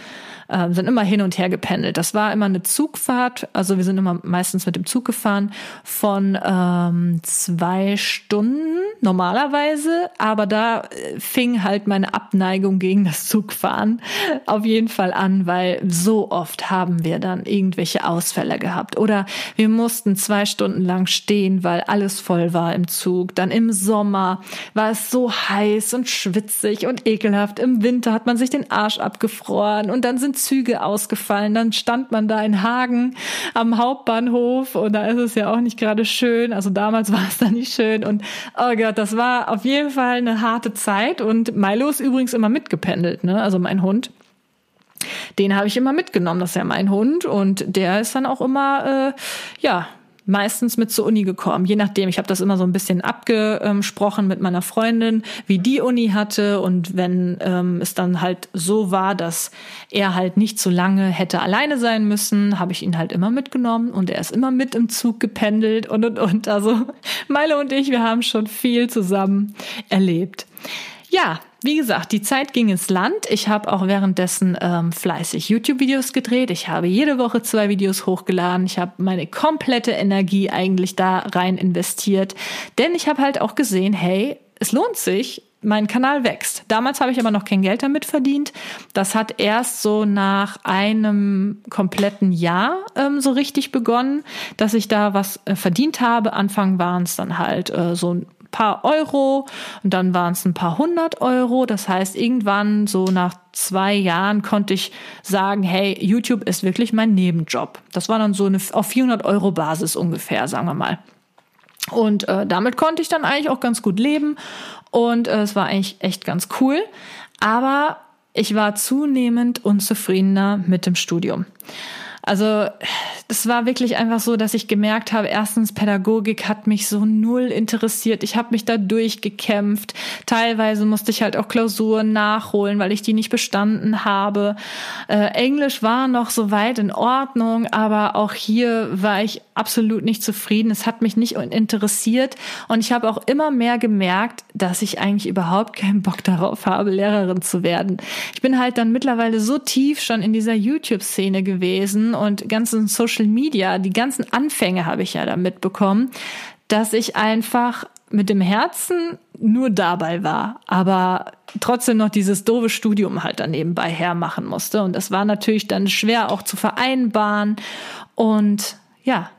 Ähm, sind immer hin und her gependelt. Das war immer eine Zugfahrt, also wir sind immer meistens mit dem Zug gefahren von ähm, zwei Stunden normalerweise, aber da äh, fing halt meine Abneigung gegen das Zugfahren auf jeden Fall an, weil so oft haben wir dann irgendwelche Ausfälle gehabt oder wir mussten zwei Stunden lang stehen, weil alles voll war im Zug. Dann im Sommer war es so heiß und schwitzig und ekelhaft. Im Winter hat man sich den Arsch abgefroren und dann sind Züge ausgefallen. Dann stand man da in Hagen am Hauptbahnhof und da ist es ja auch nicht gerade schön. Also damals *laughs* war es da nicht schön und oh Gott, das war auf jeden Fall eine harte Zeit und Milo ist übrigens immer mitgependelt, ne? Also mein Hund. Den habe ich immer mitgenommen, das ist ja mein Hund und der ist dann auch immer, äh, ja, meistens mit zur Uni gekommen. Je nachdem, ich habe das immer so ein bisschen abgesprochen mit meiner Freundin, wie die Uni hatte. Und wenn ähm, es dann halt so war, dass er halt nicht so lange hätte alleine sein müssen, habe ich ihn halt immer mitgenommen und er ist immer mit im Zug gependelt und und und. Also Meile und ich, wir haben schon viel zusammen erlebt. Ja, wie gesagt, die Zeit ging ins Land. Ich habe auch währenddessen ähm, fleißig YouTube-Videos gedreht. Ich habe jede Woche zwei Videos hochgeladen. Ich habe meine komplette Energie eigentlich da rein investiert. Denn ich habe halt auch gesehen, hey, es lohnt sich, mein Kanal wächst. Damals habe ich aber noch kein Geld damit verdient. Das hat erst so nach einem kompletten Jahr ähm, so richtig begonnen, dass ich da was äh, verdient habe. Anfang waren es dann halt äh, so paar Euro und dann waren es ein paar hundert Euro. Das heißt, irgendwann so nach zwei Jahren konnte ich sagen, hey, YouTube ist wirklich mein Nebenjob. Das war dann so eine auf 400 Euro Basis ungefähr, sagen wir mal. Und äh, damit konnte ich dann eigentlich auch ganz gut leben und äh, es war eigentlich echt ganz cool. Aber ich war zunehmend unzufriedener mit dem Studium. Also das war wirklich einfach so, dass ich gemerkt habe, erstens, Pädagogik hat mich so null interessiert. Ich habe mich da durchgekämpft. Teilweise musste ich halt auch Klausuren nachholen, weil ich die nicht bestanden habe. Äh, Englisch war noch so weit in Ordnung, aber auch hier war ich absolut nicht zufrieden. Es hat mich nicht interessiert und ich habe auch immer mehr gemerkt, dass ich eigentlich überhaupt keinen Bock darauf habe, Lehrerin zu werden. Ich bin halt dann mittlerweile so tief schon in dieser YouTube-Szene gewesen und ganzen Social Media, die ganzen Anfänge habe ich ja da mitbekommen, dass ich einfach mit dem Herzen nur dabei war, aber trotzdem noch dieses doofe Studium halt dann nebenbei hermachen musste. Und das war natürlich dann schwer auch zu vereinbaren. Und ja,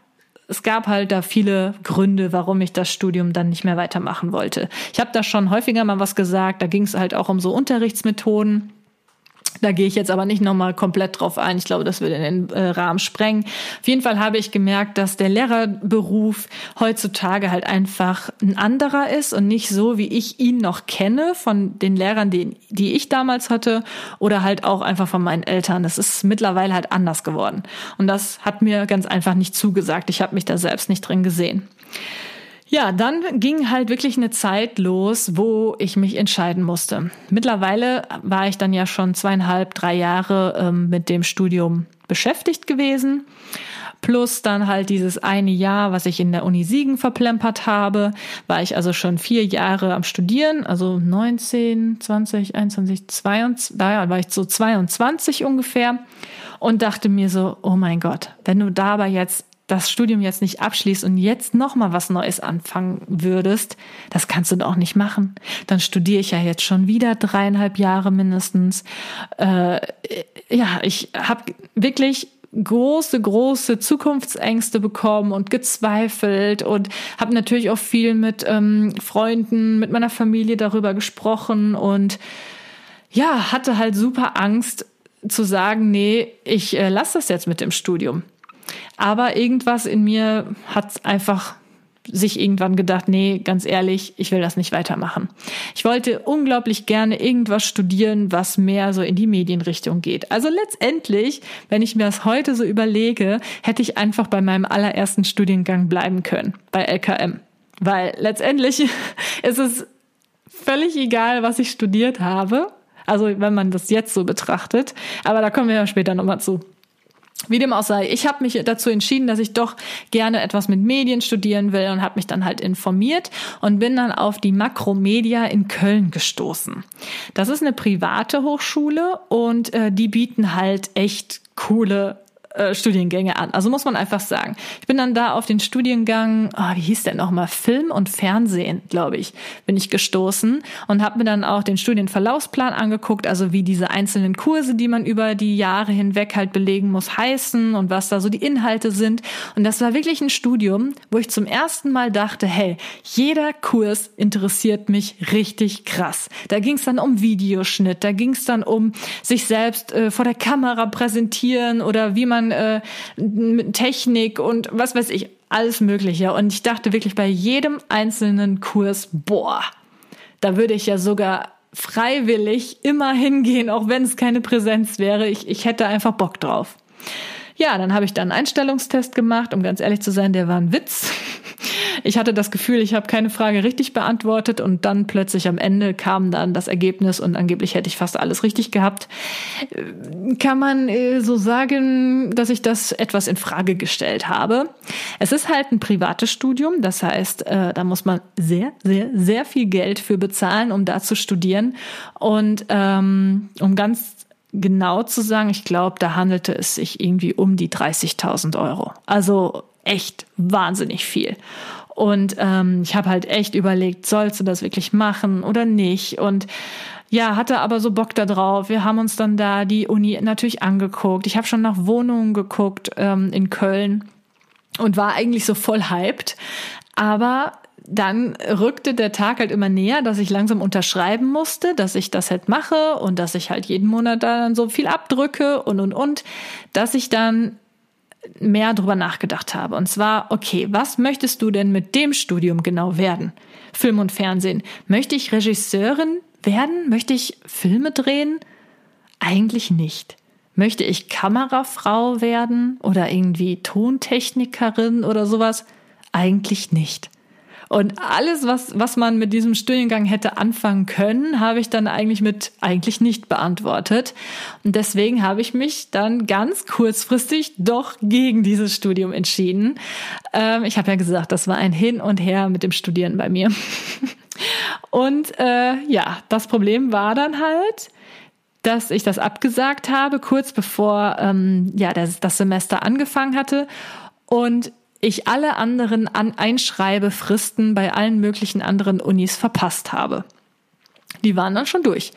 es gab halt da viele Gründe, warum ich das Studium dann nicht mehr weitermachen wollte. Ich habe da schon häufiger mal was gesagt, da ging es halt auch um so Unterrichtsmethoden. Da gehe ich jetzt aber nicht nochmal komplett drauf ein. Ich glaube, das würde den äh, Rahmen sprengen. Auf jeden Fall habe ich gemerkt, dass der Lehrerberuf heutzutage halt einfach ein anderer ist und nicht so, wie ich ihn noch kenne von den Lehrern, die, die ich damals hatte oder halt auch einfach von meinen Eltern. Das ist mittlerweile halt anders geworden. Und das hat mir ganz einfach nicht zugesagt. Ich habe mich da selbst nicht drin gesehen. Ja, dann ging halt wirklich eine Zeit los, wo ich mich entscheiden musste. Mittlerweile war ich dann ja schon zweieinhalb, drei Jahre ähm, mit dem Studium beschäftigt gewesen. Plus dann halt dieses eine Jahr, was ich in der Uni Siegen verplempert habe, war ich also schon vier Jahre am Studieren, also 19, 20, 21, 22, da war ich so 22 ungefähr und dachte mir so, oh mein Gott, wenn du dabei jetzt das Studium jetzt nicht abschließt und jetzt noch mal was Neues anfangen würdest, das kannst du doch nicht machen. Dann studiere ich ja jetzt schon wieder dreieinhalb Jahre mindestens. Äh, ja, ich habe wirklich große, große Zukunftsängste bekommen und gezweifelt und habe natürlich auch viel mit ähm, Freunden, mit meiner Familie darüber gesprochen und ja, hatte halt super Angst zu sagen, nee, ich äh, lasse das jetzt mit dem Studium. Aber irgendwas in mir hat einfach sich irgendwann gedacht, nee, ganz ehrlich, ich will das nicht weitermachen. Ich wollte unglaublich gerne irgendwas studieren, was mehr so in die Medienrichtung geht. Also letztendlich, wenn ich mir das heute so überlege, hätte ich einfach bei meinem allerersten Studiengang bleiben können, bei LKM. Weil letztendlich *laughs* ist es völlig egal, was ich studiert habe. Also wenn man das jetzt so betrachtet. Aber da kommen wir ja später nochmal zu. Wie dem auch sei, ich habe mich dazu entschieden, dass ich doch gerne etwas mit Medien studieren will und habe mich dann halt informiert und bin dann auf die Makromedia in Köln gestoßen. Das ist eine private Hochschule und äh, die bieten halt echt coole äh, Studiengänge an. Also muss man einfach sagen. Ich bin dann da auf den Studiengang, oh, wie hieß der nochmal, Film und Fernsehen, glaube ich, bin ich gestoßen und habe mir dann auch den Studienverlaufsplan angeguckt, also wie diese einzelnen Kurse, die man über die Jahre hinweg halt belegen muss, heißen und was da so die Inhalte sind. Und das war wirklich ein Studium, wo ich zum ersten Mal dachte, hey, jeder Kurs interessiert mich richtig krass. Da ging es dann um Videoschnitt, da ging es dann um sich selbst äh, vor der Kamera präsentieren oder wie man äh, Technik und was weiß ich, alles Mögliche. Und ich dachte wirklich bei jedem einzelnen Kurs, boah, da würde ich ja sogar freiwillig immer hingehen, auch wenn es keine Präsenz wäre. Ich, ich hätte einfach Bock drauf. Ja, dann habe ich dann einen Einstellungstest gemacht. Um ganz ehrlich zu sein, der war ein Witz. Ich hatte das Gefühl, ich habe keine Frage richtig beantwortet und dann plötzlich am Ende kam dann das Ergebnis und angeblich hätte ich fast alles richtig gehabt. Kann man äh, so sagen, dass ich das etwas in Frage gestellt habe. Es ist halt ein privates Studium, das heißt, äh, da muss man sehr, sehr, sehr viel Geld für bezahlen, um da zu studieren. Und ähm, um ganz genau zu sagen, ich glaube, da handelte es sich irgendwie um die 30.000 Euro. Also echt wahnsinnig viel. Und ähm, ich habe halt echt überlegt, sollst du das wirklich machen oder nicht? Und ja, hatte aber so Bock da drauf. Wir haben uns dann da die Uni natürlich angeguckt. Ich habe schon nach Wohnungen geguckt ähm, in Köln und war eigentlich so voll hyped. Aber dann rückte der Tag halt immer näher, dass ich langsam unterschreiben musste, dass ich das halt mache und dass ich halt jeden Monat dann so viel abdrücke und und und, dass ich dann mehr drüber nachgedacht habe. Und zwar, okay, was möchtest du denn mit dem Studium genau werden? Film und Fernsehen. Möchte ich Regisseurin werden? Möchte ich Filme drehen? Eigentlich nicht. Möchte ich Kamerafrau werden oder irgendwie Tontechnikerin oder sowas? Eigentlich nicht. Und alles, was, was man mit diesem Studiengang hätte anfangen können, habe ich dann eigentlich mit eigentlich nicht beantwortet. Und deswegen habe ich mich dann ganz kurzfristig doch gegen dieses Studium entschieden. Ähm, ich habe ja gesagt, das war ein Hin und Her mit dem Studieren bei mir. *laughs* und äh, ja, das Problem war dann halt, dass ich das abgesagt habe, kurz bevor ähm, ja, das, das Semester angefangen hatte. Und ich alle anderen An Einschreibefristen bei allen möglichen anderen Unis verpasst habe. Die waren dann schon durch.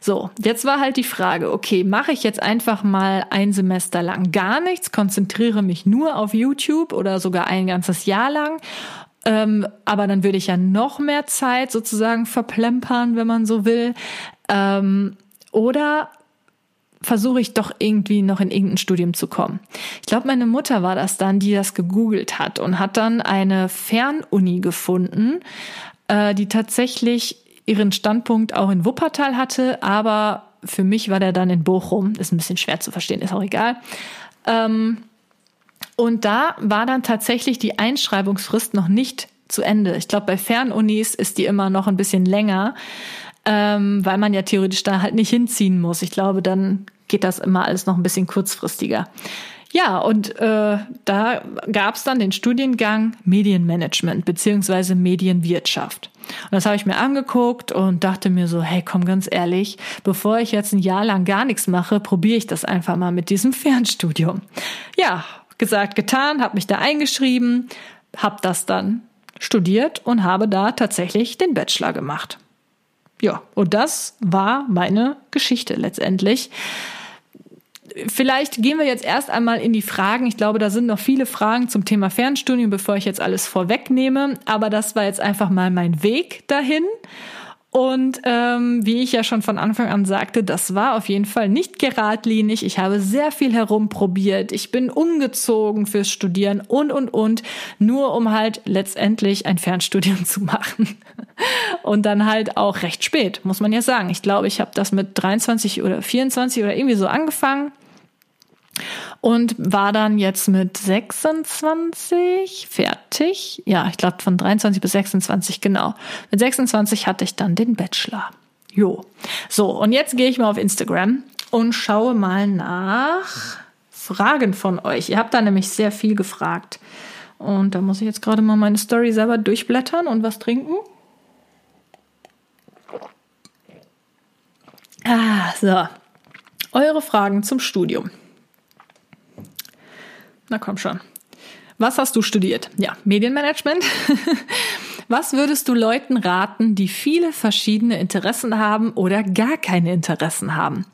So, jetzt war halt die Frage, okay, mache ich jetzt einfach mal ein Semester lang gar nichts, konzentriere mich nur auf YouTube oder sogar ein ganzes Jahr lang ähm, aber dann würde ich ja noch mehr Zeit sozusagen verplempern, wenn man so will. Ähm, oder versuche ich doch irgendwie noch in irgendein Studium zu kommen. Ich glaube, meine Mutter war das dann, die das gegoogelt hat und hat dann eine Fernuni gefunden, äh, die tatsächlich ihren Standpunkt auch in Wuppertal hatte, aber für mich war der dann in Bochum. Ist ein bisschen schwer zu verstehen, ist auch egal. Ähm, und da war dann tatsächlich die Einschreibungsfrist noch nicht zu Ende. Ich glaube, bei Fernunis ist die immer noch ein bisschen länger, ähm, weil man ja theoretisch da halt nicht hinziehen muss. Ich glaube, dann geht das immer alles noch ein bisschen kurzfristiger. Ja, und äh, da gab es dann den Studiengang Medienmanagement beziehungsweise Medienwirtschaft. Und das habe ich mir angeguckt und dachte mir so, hey, komm ganz ehrlich, bevor ich jetzt ein Jahr lang gar nichts mache, probiere ich das einfach mal mit diesem *laughs* Fernstudium. Ja, gesagt, getan, habe mich da eingeschrieben, habe das dann studiert und habe da tatsächlich den Bachelor gemacht. Ja, und das war meine Geschichte letztendlich. Vielleicht gehen wir jetzt erst einmal in die Fragen. Ich glaube, da sind noch viele Fragen zum Thema Fernstudium, bevor ich jetzt alles vorwegnehme. Aber das war jetzt einfach mal mein Weg dahin. Und ähm, wie ich ja schon von Anfang an sagte, das war auf jeden Fall nicht geradlinig. Ich habe sehr viel herumprobiert. Ich bin umgezogen fürs Studieren und, und, und, nur um halt letztendlich ein Fernstudium *laughs* zu machen. Und dann halt auch recht spät, muss man ja sagen. Ich glaube, ich habe das mit 23 oder 24 oder irgendwie so angefangen und war dann jetzt mit 26 fertig. Ja, ich glaube von 23 bis 26 genau. Mit 26 hatte ich dann den Bachelor. Jo. So, und jetzt gehe ich mal auf Instagram und schaue mal nach Fragen von euch. Ihr habt da nämlich sehr viel gefragt. Und da muss ich jetzt gerade mal meine Story selber durchblättern und was trinken. Ah, so. Eure Fragen zum Studium. Na komm schon. Was hast du studiert? Ja, Medienmanagement. *laughs* Was würdest du Leuten raten, die viele verschiedene Interessen haben oder gar keine Interessen haben?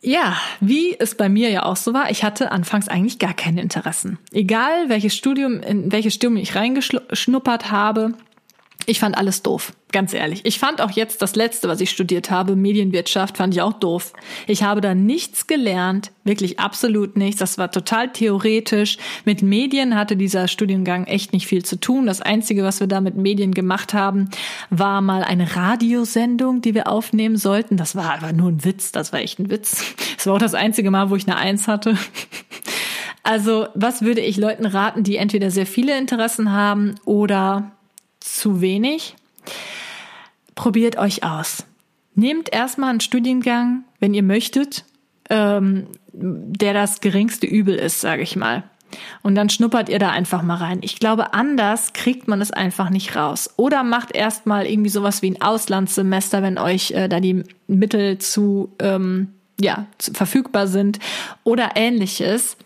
Ja, wie es bei mir ja auch so war, ich hatte anfangs eigentlich gar keine Interessen. Egal welches Studium, in welches Studium ich reingeschnuppert habe, ich fand alles doof, ganz ehrlich. Ich fand auch jetzt das letzte, was ich studiert habe, Medienwirtschaft, fand ich auch doof. Ich habe da nichts gelernt, wirklich absolut nichts. Das war total theoretisch. Mit Medien hatte dieser Studiengang echt nicht viel zu tun. Das Einzige, was wir da mit Medien gemacht haben, war mal eine Radiosendung, die wir aufnehmen sollten. Das war aber nur ein Witz, das war echt ein Witz. Das war auch das einzige Mal, wo ich eine Eins hatte. Also, was würde ich Leuten raten, die entweder sehr viele Interessen haben oder zu wenig. Probiert euch aus. Nehmt erstmal einen Studiengang, wenn ihr möchtet, ähm, der das geringste Übel ist, sage ich mal. Und dann schnuppert ihr da einfach mal rein. Ich glaube, anders kriegt man es einfach nicht raus. Oder macht erstmal irgendwie sowas wie ein Auslandssemester, wenn euch äh, da die Mittel zu, ähm, ja, zu, verfügbar sind oder ähnliches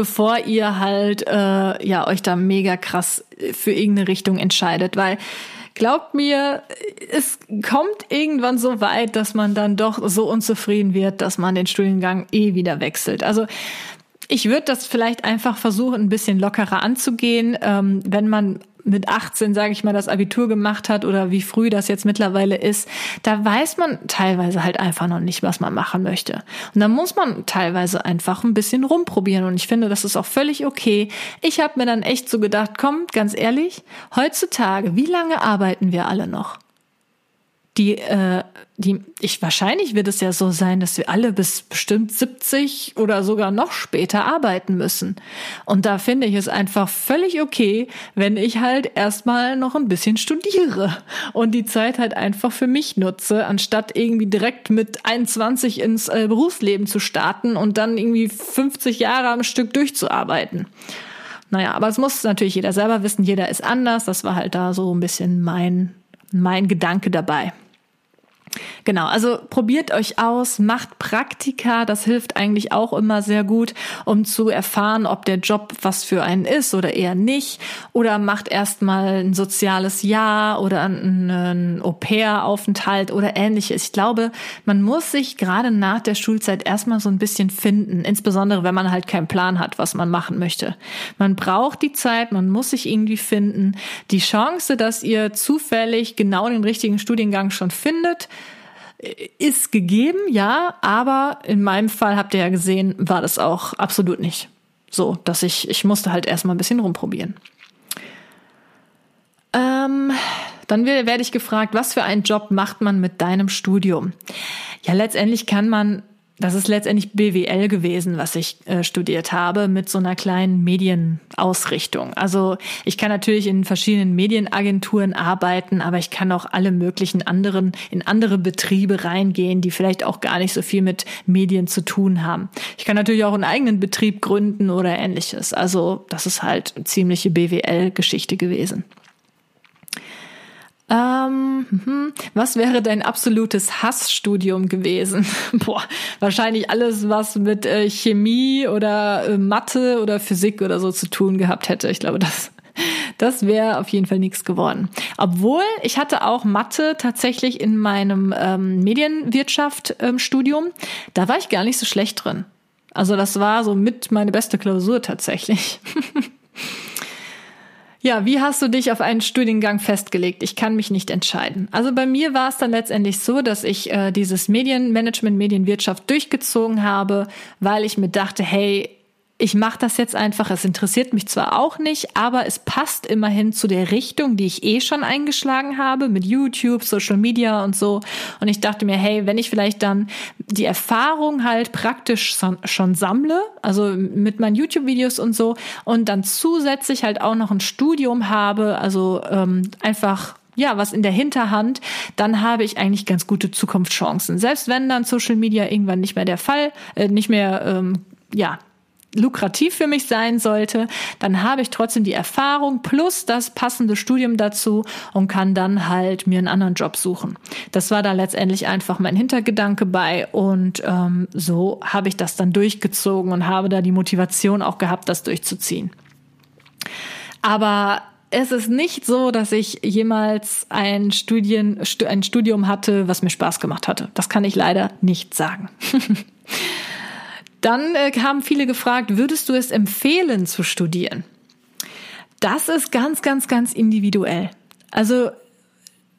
bevor ihr halt äh, ja euch da mega krass für irgendeine Richtung entscheidet, weil glaubt mir, es kommt irgendwann so weit, dass man dann doch so unzufrieden wird, dass man den Studiengang eh wieder wechselt. Also ich würde das vielleicht einfach versuchen, ein bisschen lockerer anzugehen, ähm, wenn man mit 18, sage ich mal, das Abitur gemacht hat oder wie früh das jetzt mittlerweile ist, da weiß man teilweise halt einfach noch nicht, was man machen möchte. Und da muss man teilweise einfach ein bisschen rumprobieren. Und ich finde, das ist auch völlig okay. Ich habe mir dann echt so gedacht, komm, ganz ehrlich, heutzutage, wie lange arbeiten wir alle noch? Die, äh, die, ich wahrscheinlich wird es ja so sein, dass wir alle bis bestimmt 70 oder sogar noch später arbeiten müssen. Und da finde ich es einfach völlig okay, wenn ich halt erstmal noch ein bisschen studiere und die Zeit halt einfach für mich nutze, anstatt irgendwie direkt mit 21 ins äh, Berufsleben zu starten und dann irgendwie 50 Jahre am Stück durchzuarbeiten. Naja, aber es muss natürlich jeder selber wissen, jeder ist anders. Das war halt da so ein bisschen mein mein Gedanke dabei. Genau, also probiert euch aus, macht Praktika, das hilft eigentlich auch immer sehr gut, um zu erfahren, ob der Job was für einen ist oder eher nicht. Oder macht erstmal ein soziales Jahr oder einen Au-pair-Aufenthalt oder ähnliches. Ich glaube, man muss sich gerade nach der Schulzeit erstmal so ein bisschen finden, insbesondere wenn man halt keinen Plan hat, was man machen möchte. Man braucht die Zeit, man muss sich irgendwie finden. Die Chance, dass ihr zufällig genau den richtigen Studiengang schon findet, ist gegeben, ja, aber in meinem Fall habt ihr ja gesehen, war das auch absolut nicht so, dass ich, ich musste halt erstmal ein bisschen rumprobieren. Ähm, dann werde ich gefragt, was für einen Job macht man mit deinem Studium? Ja, letztendlich kann man das ist letztendlich BWL gewesen, was ich äh, studiert habe, mit so einer kleinen Medienausrichtung. Also ich kann natürlich in verschiedenen Medienagenturen arbeiten, aber ich kann auch alle möglichen anderen, in andere Betriebe reingehen, die vielleicht auch gar nicht so viel mit Medien zu tun haben. Ich kann natürlich auch einen eigenen Betrieb gründen oder ähnliches. Also das ist halt ziemliche BWL-Geschichte gewesen. Ähm, hm, was wäre dein absolutes Hassstudium gewesen? *laughs* Boah, wahrscheinlich alles, was mit äh, Chemie oder äh, Mathe oder Physik oder so zu tun gehabt hätte. Ich glaube, das, das wäre auf jeden Fall nichts geworden. Obwohl, ich hatte auch Mathe tatsächlich in meinem ähm, Medienwirtschaft-Studium. Ähm, da war ich gar nicht so schlecht drin. Also das war so mit meine beste Klausur tatsächlich. *laughs* Ja, wie hast du dich auf einen Studiengang festgelegt? Ich kann mich nicht entscheiden. Also bei mir war es dann letztendlich so, dass ich äh, dieses Medienmanagement, Medienwirtschaft durchgezogen habe, weil ich mir dachte, hey, ich mache das jetzt einfach. Es interessiert mich zwar auch nicht, aber es passt immerhin zu der Richtung, die ich eh schon eingeschlagen habe mit YouTube, Social Media und so. Und ich dachte mir, hey, wenn ich vielleicht dann die Erfahrung halt praktisch schon sammle, also mit meinen YouTube-Videos und so, und dann zusätzlich halt auch noch ein Studium habe, also ähm, einfach ja, was in der Hinterhand, dann habe ich eigentlich ganz gute Zukunftschancen. Selbst wenn dann Social Media irgendwann nicht mehr der Fall, äh, nicht mehr ähm, ja lukrativ für mich sein sollte, dann habe ich trotzdem die Erfahrung plus das passende Studium dazu und kann dann halt mir einen anderen Job suchen. Das war da letztendlich einfach mein Hintergedanke bei und ähm, so habe ich das dann durchgezogen und habe da die Motivation auch gehabt, das durchzuziehen. Aber es ist nicht so, dass ich jemals ein, Studien, ein Studium hatte, was mir Spaß gemacht hatte. Das kann ich leider nicht sagen. *laughs* Dann äh, haben viele gefragt, würdest du es empfehlen zu studieren? Das ist ganz, ganz, ganz individuell. Also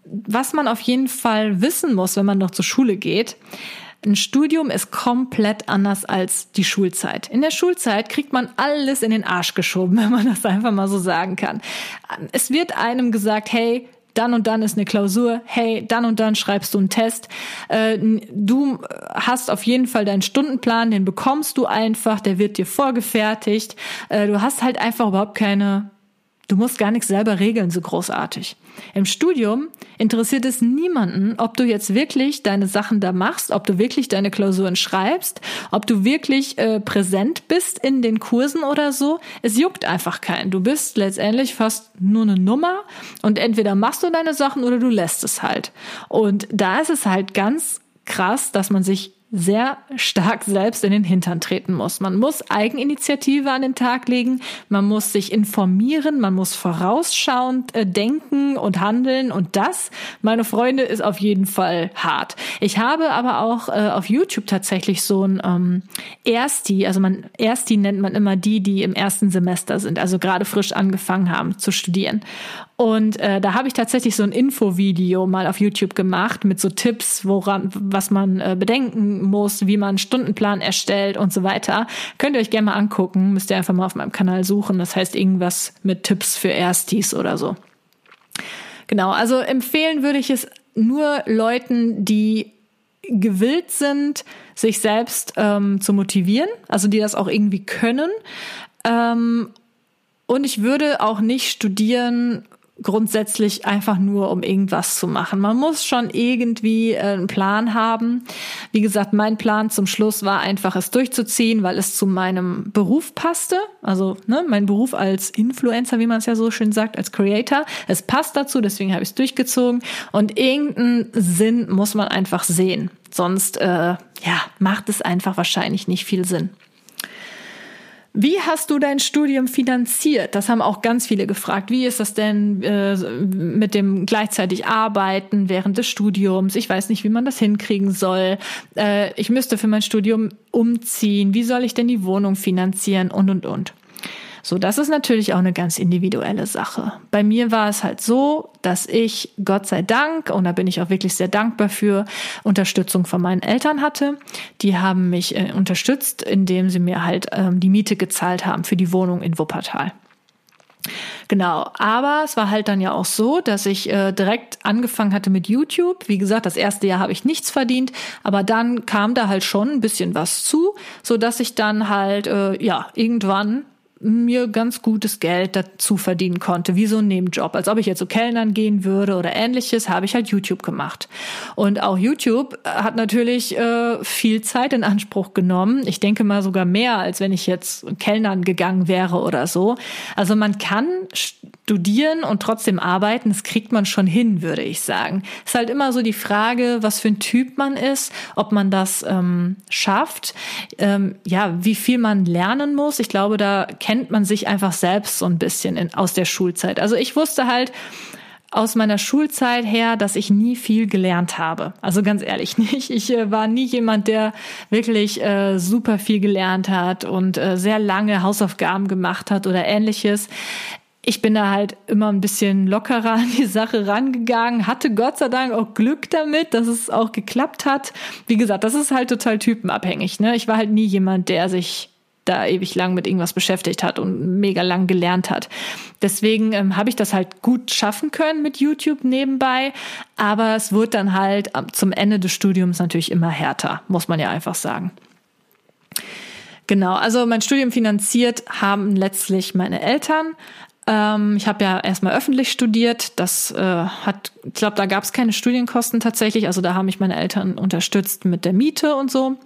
was man auf jeden Fall wissen muss, wenn man noch zur Schule geht, ein Studium ist komplett anders als die Schulzeit. In der Schulzeit kriegt man alles in den Arsch geschoben, *laughs* wenn man das einfach mal so sagen kann. Es wird einem gesagt, hey, dann und dann ist eine Klausur, hey, dann und dann schreibst du einen Test. Äh, du hast auf jeden Fall deinen Stundenplan, den bekommst du einfach, der wird dir vorgefertigt. Äh, du hast halt einfach überhaupt keine Du musst gar nichts selber regeln, so großartig. Im Studium interessiert es niemanden, ob du jetzt wirklich deine Sachen da machst, ob du wirklich deine Klausuren schreibst, ob du wirklich äh, präsent bist in den Kursen oder so. Es juckt einfach keinen. Du bist letztendlich fast nur eine Nummer und entweder machst du deine Sachen oder du lässt es halt. Und da ist es halt ganz krass, dass man sich sehr stark selbst in den Hintern treten muss. Man muss Eigeninitiative an den Tag legen, man muss sich informieren, man muss vorausschauend äh, denken und handeln und das, meine Freunde, ist auf jeden Fall hart. Ich habe aber auch äh, auf YouTube tatsächlich so ein ähm, Ersti, also man Ersti nennt man immer die, die im ersten Semester sind, also gerade frisch angefangen haben zu studieren. Und äh, da habe ich tatsächlich so ein Infovideo mal auf YouTube gemacht mit so Tipps, woran, was man äh, bedenken muss, wie man einen Stundenplan erstellt und so weiter. Könnt ihr euch gerne mal angucken. Müsst ihr einfach mal auf meinem Kanal suchen. Das heißt irgendwas mit Tipps für Erstis oder so. Genau, also empfehlen würde ich es nur Leuten, die gewillt sind, sich selbst ähm, zu motivieren, also die das auch irgendwie können. Ähm, und ich würde auch nicht studieren, grundsätzlich einfach nur, um irgendwas zu machen. Man muss schon irgendwie äh, einen Plan haben. Wie gesagt, mein Plan zum Schluss war einfach, es durchzuziehen, weil es zu meinem Beruf passte. Also ne, mein Beruf als Influencer, wie man es ja so schön sagt, als Creator. Es passt dazu, deswegen habe ich es durchgezogen. Und irgendeinen Sinn muss man einfach sehen. Sonst äh, ja, macht es einfach wahrscheinlich nicht viel Sinn. Wie hast du dein Studium finanziert? Das haben auch ganz viele gefragt. Wie ist das denn äh, mit dem gleichzeitig Arbeiten während des Studiums? Ich weiß nicht, wie man das hinkriegen soll. Äh, ich müsste für mein Studium umziehen. Wie soll ich denn die Wohnung finanzieren? Und, und, und. So, das ist natürlich auch eine ganz individuelle Sache. Bei mir war es halt so, dass ich, Gott sei Dank, und da bin ich auch wirklich sehr dankbar für, Unterstützung von meinen Eltern hatte. Die haben mich äh, unterstützt, indem sie mir halt ähm, die Miete gezahlt haben für die Wohnung in Wuppertal. Genau, aber es war halt dann ja auch so, dass ich äh, direkt angefangen hatte mit YouTube. Wie gesagt, das erste Jahr habe ich nichts verdient, aber dann kam da halt schon ein bisschen was zu, so dass ich dann halt äh, ja irgendwann mir ganz gutes Geld dazu verdienen konnte, wie so ein Nebenjob. Als ob ich jetzt so Kellnern gehen würde oder ähnliches, habe ich halt YouTube gemacht. Und auch YouTube hat natürlich äh, viel Zeit in Anspruch genommen. Ich denke mal sogar mehr, als wenn ich jetzt Kellnern gegangen wäre oder so. Also man kann studieren und trotzdem arbeiten, das kriegt man schon hin, würde ich sagen. Ist halt immer so die Frage, was für ein Typ man ist, ob man das ähm, schafft, ähm, ja, wie viel man lernen muss. Ich glaube, da kennt man sich einfach selbst so ein bisschen in, aus der Schulzeit. Also ich wusste halt, aus meiner Schulzeit her, dass ich nie viel gelernt habe. Also ganz ehrlich *laughs* nicht. Ich äh, war nie jemand, der wirklich äh, super viel gelernt hat und äh, sehr lange Hausaufgaben gemacht hat oder ähnliches ich bin da halt immer ein bisschen lockerer an die Sache rangegangen, hatte Gott sei Dank auch Glück damit, dass es auch geklappt hat. Wie gesagt, das ist halt total typenabhängig. Ne? Ich war halt nie jemand, der sich da ewig lang mit irgendwas beschäftigt hat und mega lang gelernt hat. Deswegen ähm, habe ich das halt gut schaffen können mit YouTube nebenbei, aber es wird dann halt zum Ende des Studiums natürlich immer härter, muss man ja einfach sagen. Genau, also mein Studium finanziert haben letztlich meine Eltern, ähm, ich habe ja erstmal öffentlich studiert. Das äh, hat, ich glaube, da gab es keine Studienkosten tatsächlich. Also da haben mich meine Eltern unterstützt mit der Miete und so.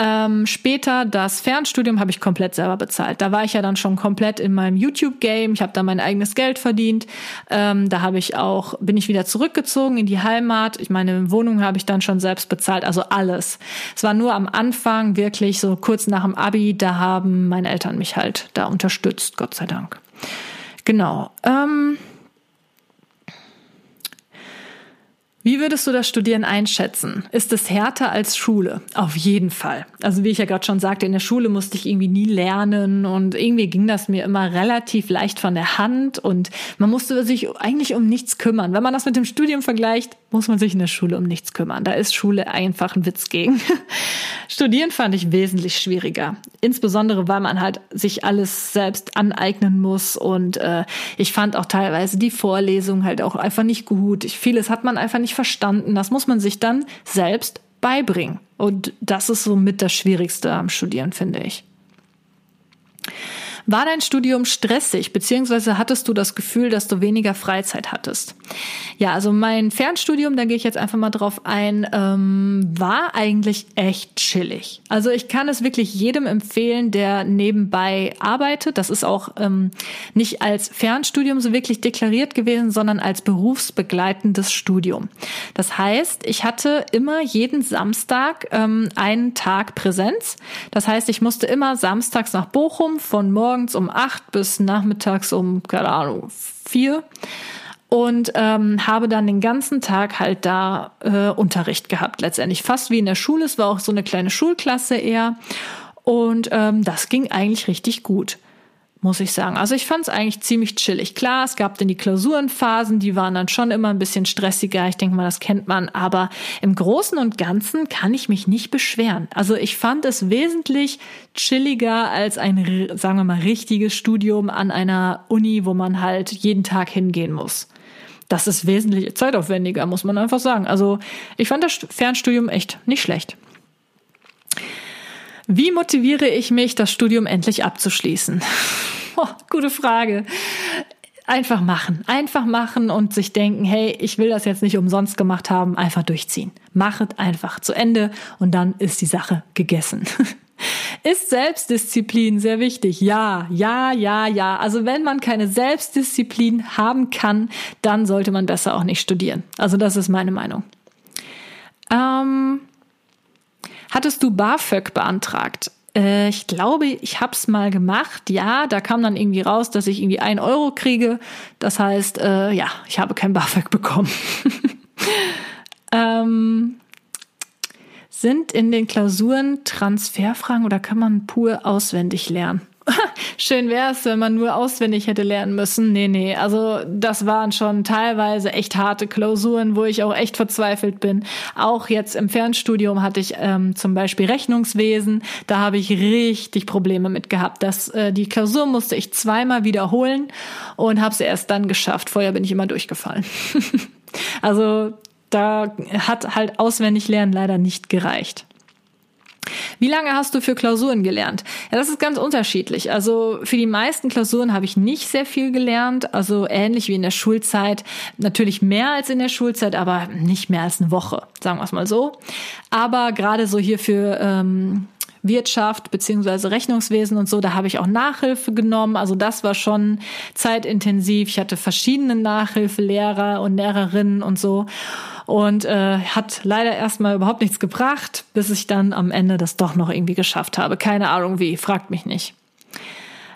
Ähm, später das Fernstudium habe ich komplett selber bezahlt. Da war ich ja dann schon komplett in meinem YouTube-Game. Ich habe da mein eigenes Geld verdient. Ähm, da habe ich auch bin ich wieder zurückgezogen in die Heimat. Ich meine Wohnung habe ich dann schon selbst bezahlt. Also alles. Es war nur am Anfang wirklich so kurz nach dem Abi. Da haben meine Eltern mich halt da unterstützt. Gott sei Dank. Genau. Ähm, Wie würdest du das Studieren einschätzen? Ist es härter als Schule? Auf jeden Fall. Also wie ich ja gerade schon sagte, in der Schule musste ich irgendwie nie lernen und irgendwie ging das mir immer relativ leicht von der Hand und man musste sich eigentlich um nichts kümmern. Wenn man das mit dem Studium vergleicht, muss man sich in der Schule um nichts kümmern. Da ist Schule einfach ein Witz gegen. *laughs* Studieren fand ich wesentlich schwieriger. Insbesondere, weil man halt sich alles selbst aneignen muss und äh, ich fand auch teilweise die Vorlesung halt auch einfach nicht gut. Ich, vieles hat man einfach nicht verstanden. Das muss man sich dann selbst beibringen. Und das ist so mit das Schwierigste am Studieren, finde ich. War dein Studium stressig, beziehungsweise hattest du das Gefühl, dass du weniger Freizeit hattest? Ja, also mein Fernstudium, da gehe ich jetzt einfach mal drauf ein, ähm, war eigentlich echt chillig. Also ich kann es wirklich jedem empfehlen, der nebenbei arbeitet. Das ist auch ähm, nicht als Fernstudium so wirklich deklariert gewesen, sondern als berufsbegleitendes Studium. Das heißt, ich hatte immer jeden Samstag ähm, einen Tag Präsenz. Das heißt, ich musste immer samstags nach Bochum von morgen morgens um acht bis nachmittags um, keine Ahnung, vier und ähm, habe dann den ganzen Tag halt da äh, Unterricht gehabt, letztendlich fast wie in der Schule. Es war auch so eine kleine Schulklasse eher und ähm, das ging eigentlich richtig gut muss ich sagen. Also ich fand es eigentlich ziemlich chillig. Klar, es gab dann die Klausurenphasen, die waren dann schon immer ein bisschen stressiger. Ich denke mal, das kennt man. Aber im Großen und Ganzen kann ich mich nicht beschweren. Also ich fand es wesentlich chilliger als ein, sagen wir mal, richtiges Studium an einer Uni, wo man halt jeden Tag hingehen muss. das ist wesentlich zeitaufwendiger, muss man einfach sagen. Also ich fand das Fernstudium echt nicht schlecht. Wie motiviere ich mich, das Studium endlich abzuschließen? *laughs* Oh, gute Frage. Einfach machen, einfach machen und sich denken, hey, ich will das jetzt nicht umsonst gemacht haben, einfach durchziehen. Machet einfach zu Ende und dann ist die Sache gegessen. *laughs* Ist Selbstdisziplin sehr wichtig? Ja, ja, ja, ja. Also wenn man keine Selbstdisziplin haben kann, dann sollte man besser auch nicht studieren. Also das ist meine Meinung. Ähm, hattest du BAföG beantragt? Äh, ich glaube, ich habe es mal gemacht. Ja, da kam dann irgendwie raus, dass ich irgendwie ein Euro kriege. Das heißt, äh, ja, ich habe kein BAföG bekommen. *laughs* ähm, sind in den Klausuren Transferfragen oder kann man pur auswendig lernen? *laughs* Schön wäre es, wenn man nur auswendig hätte lernen müssen. Nee, nee, also das waren schon teilweise echt harte Klausuren, wo ich auch echt verzweifelt bin. Auch jetzt im Fernstudium hatte ich ähm, zum Beispiel Rechnungswesen. Da habe ich richtig Probleme mit gehabt. Das, äh, die Klausur musste ich zweimal wiederholen und habe sie erst dann geschafft. Vorher bin ich immer durchgefallen. *laughs* also da hat halt auswendig lernen leider nicht gereicht. Wie lange hast du für Klausuren gelernt? Ja, das ist ganz unterschiedlich. Also für die meisten Klausuren habe ich nicht sehr viel gelernt. Also ähnlich wie in der Schulzeit. Natürlich mehr als in der Schulzeit, aber nicht mehr als eine Woche, sagen wir es mal so. Aber gerade so hier für ähm, Wirtschaft beziehungsweise Rechnungswesen und so, da habe ich auch Nachhilfe genommen. Also das war schon zeitintensiv. Ich hatte verschiedene Nachhilfelehrer und Lehrerinnen und so und äh, hat leider erstmal überhaupt nichts gebracht, bis ich dann am Ende das doch noch irgendwie geschafft habe. Keine Ahnung wie, fragt mich nicht.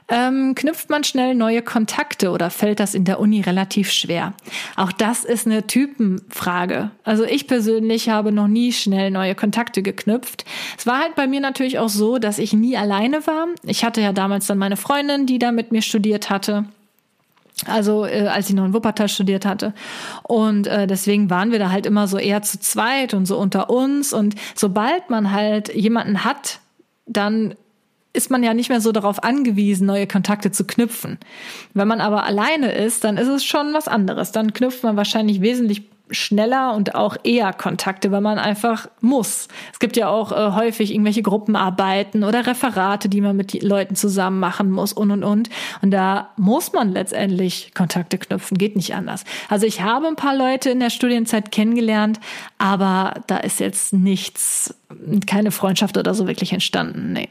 Ähm, knüpft man schnell neue Kontakte oder fällt das in der Uni relativ schwer? Auch das ist eine Typenfrage. Also ich persönlich habe noch nie schnell neue Kontakte geknüpft. Es war halt bei mir natürlich auch so, dass ich nie alleine war. Ich hatte ja damals dann meine Freundin, die da mit mir studiert hatte. Also äh, als ich noch in Wuppertal studiert hatte. Und äh, deswegen waren wir da halt immer so eher zu zweit und so unter uns. Und sobald man halt jemanden hat, dann ist man ja nicht mehr so darauf angewiesen, neue Kontakte zu knüpfen. Wenn man aber alleine ist, dann ist es schon was anderes. Dann knüpft man wahrscheinlich wesentlich schneller und auch eher Kontakte, weil man einfach muss. Es gibt ja auch äh, häufig irgendwelche Gruppenarbeiten oder Referate, die man mit Leuten zusammen machen muss und und und. Und da muss man letztendlich Kontakte knüpfen, geht nicht anders. Also ich habe ein paar Leute in der Studienzeit kennengelernt, aber da ist jetzt nichts, keine Freundschaft oder so wirklich entstanden. Nee.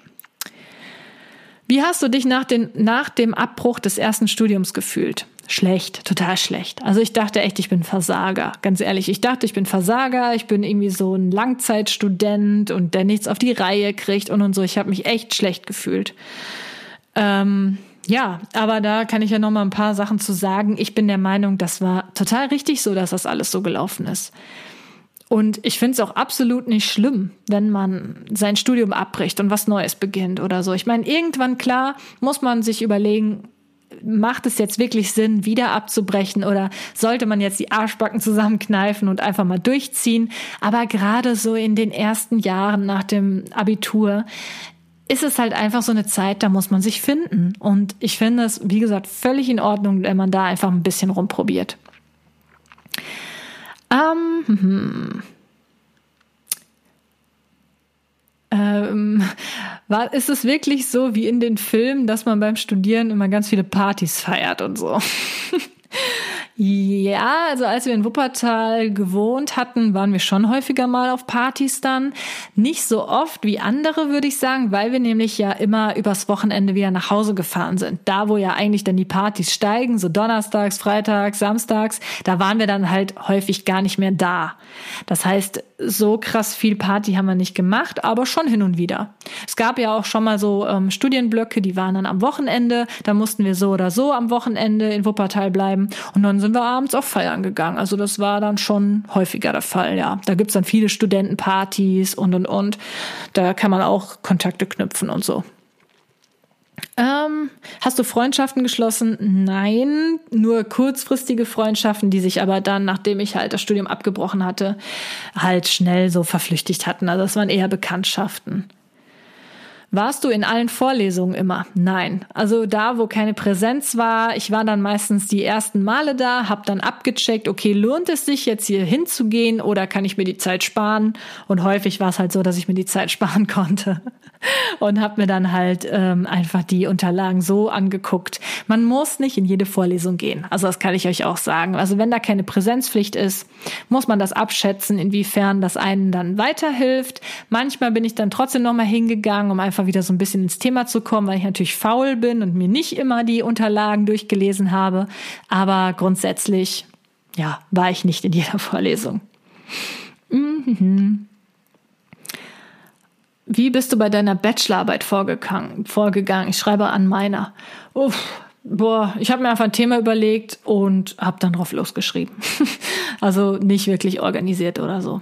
Wie hast du dich nach, den, nach dem Abbruch des ersten Studiums gefühlt? Schlecht, total schlecht. Also ich dachte echt, ich bin Versager. Ganz ehrlich, ich dachte, ich bin Versager. Ich bin irgendwie so ein Langzeitstudent und der nichts auf die Reihe kriegt und und so. Ich habe mich echt schlecht gefühlt. Ähm, ja, aber da kann ich ja noch mal ein paar Sachen zu sagen. Ich bin der Meinung, das war total richtig so, dass das alles so gelaufen ist. Und ich finde es auch absolut nicht schlimm, wenn man sein Studium abbricht und was Neues beginnt oder so. Ich meine, irgendwann klar muss man sich überlegen, macht es jetzt wirklich Sinn, wieder abzubrechen oder sollte man jetzt die Arschbacken zusammenkneifen und einfach mal durchziehen? Aber gerade so in den ersten Jahren nach dem Abitur ist es halt einfach so eine Zeit, da muss man sich finden. Und ich finde es, wie gesagt, völlig in Ordnung, wenn man da einfach ein bisschen rumprobiert. Ähm, hm. Ähm, war, ist es wirklich so wie in den Filmen, dass man beim Studieren immer ganz viele Partys feiert und so? *laughs* Ja, also als wir in Wuppertal gewohnt hatten, waren wir schon häufiger mal auf Partys dann. Nicht so oft wie andere, würde ich sagen, weil wir nämlich ja immer übers Wochenende wieder nach Hause gefahren sind. Da, wo ja eigentlich dann die Partys steigen, so donnerstags, freitags, samstags, da waren wir dann halt häufig gar nicht mehr da. Das heißt, so krass viel Party haben wir nicht gemacht, aber schon hin und wieder. Es gab ja auch schon mal so ähm, Studienblöcke, die waren dann am Wochenende. Da mussten wir so oder so am Wochenende in Wuppertal bleiben. Und dann sind wir abends auch feiern gegangen. Also das war dann schon häufiger der Fall, ja. Da gibt's dann viele Studentenpartys und und und. Da kann man auch Kontakte knüpfen und so. Ähm, hast du Freundschaften geschlossen? Nein, nur kurzfristige Freundschaften, die sich aber dann, nachdem ich halt das Studium abgebrochen hatte, halt schnell so verflüchtigt hatten. Also das waren eher Bekanntschaften. Warst du in allen Vorlesungen immer? Nein. Also da, wo keine Präsenz war, ich war dann meistens die ersten Male da, habe dann abgecheckt, okay, lohnt es sich jetzt hier hinzugehen oder kann ich mir die Zeit sparen? Und häufig war es halt so, dass ich mir die Zeit *laughs* sparen konnte und habe mir dann halt ähm, einfach die Unterlagen so angeguckt. Man muss nicht in jede Vorlesung gehen. Also das kann ich euch auch sagen. Also wenn da keine Präsenzpflicht ist, muss man das abschätzen, inwiefern das einen dann weiterhilft. Manchmal bin ich dann trotzdem noch mal hingegangen, um einfach einfach wieder so ein bisschen ins Thema zu kommen, weil ich natürlich faul bin und mir nicht immer die Unterlagen durchgelesen habe. Aber grundsätzlich, ja, war ich nicht in jeder *laughs* Vorlesung. Mhm. Wie bist du bei deiner Bachelorarbeit vorgegangen? vorgegangen? Ich schreibe an meiner. Uff, boah, ich habe mir einfach ein Thema überlegt und habe dann drauf losgeschrieben. *laughs* also nicht wirklich organisiert oder so.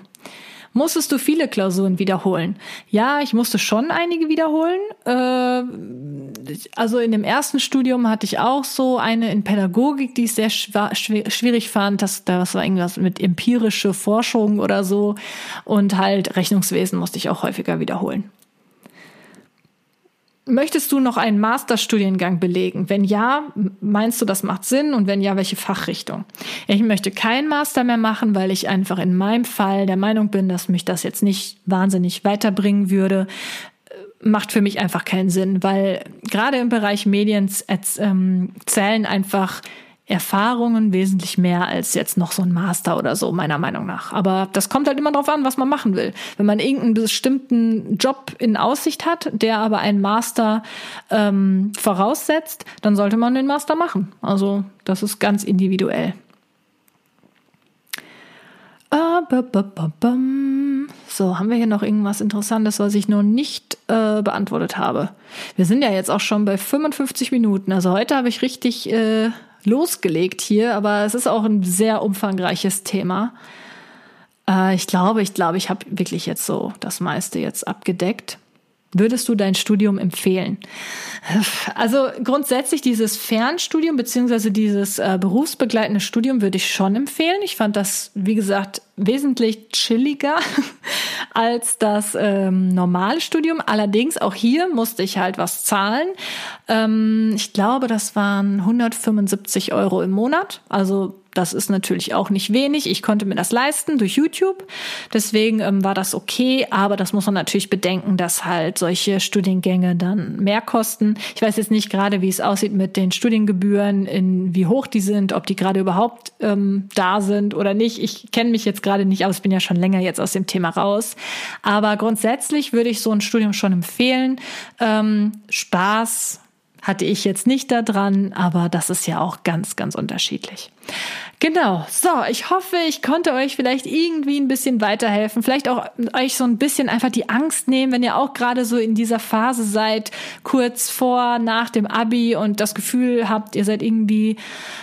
Musstest du viele Klausuren wiederholen? Ja, ich musste schon einige wiederholen. Äh, also in dem ersten Studium hatte ich auch so eine in Pädagogik, die ich sehr schwierig fand. Das, das war irgendwas mit empirische Forschung oder so. Und halt Rechnungswesen musste ich auch häufiger wiederholen. Möchtest du noch einen Masterstudiengang belegen? Wenn ja, meinst du, das macht Sinn? Und wenn ja, welche Fachrichtung? Ich möchte keinen Master mehr machen, weil ich einfach in meinem Fall der Meinung bin, dass mich das jetzt nicht wahnsinnig weiterbringen würde. Macht für mich einfach keinen Sinn, weil gerade im Bereich Medien ähm, zählen einfach Erfahrungen wesentlich mehr als jetzt noch so ein Master oder so, meiner Meinung nach. Aber das kommt halt immer darauf an, was man machen will. Wenn man irgendeinen bestimmten Job in Aussicht hat, der aber einen Master ähm, voraussetzt, dann sollte man den Master machen. Also das ist ganz individuell. Ah, so, haben wir hier noch irgendwas Interessantes, was ich noch nicht äh, beantwortet habe? Wir sind ja jetzt auch schon bei 55 Minuten. Also heute habe ich richtig äh, losgelegt hier, aber es ist auch ein sehr umfangreiches Thema. Äh, ich glaube, ich glaube, ich habe wirklich jetzt so das meiste jetzt abgedeckt. Würdest du dein Studium empfehlen? Also grundsätzlich dieses Fernstudium beziehungsweise dieses äh, berufsbegleitende Studium würde ich schon empfehlen. Ich fand das, wie gesagt, wesentlich chilliger *laughs* als das ähm, normale Studium. Allerdings auch hier musste ich halt was zahlen. Ähm, ich glaube, das waren 175 Euro im Monat. Also das ist natürlich auch nicht wenig. Ich konnte mir das leisten durch YouTube. Deswegen ähm, war das okay. Aber das muss man natürlich bedenken, dass halt solche Studiengänge dann mehr kosten. Ich weiß jetzt nicht gerade, wie es aussieht mit den Studiengebühren, in wie hoch die sind, ob die gerade überhaupt ähm, da sind oder nicht. Ich kenne mich jetzt gerade nicht. Ich bin ja schon länger jetzt aus dem Thema raus. Aber grundsätzlich würde ich so ein Studium schon empfehlen. Ähm, Spaß hatte ich jetzt nicht da dran, aber das ist ja auch ganz, ganz unterschiedlich. Genau. So, ich hoffe, ich konnte euch vielleicht irgendwie ein bisschen weiterhelfen. Vielleicht auch euch so ein bisschen einfach die Angst nehmen, wenn ihr auch gerade so in dieser Phase seid, kurz vor, nach dem Abi und das Gefühl habt, ihr seid irgendwie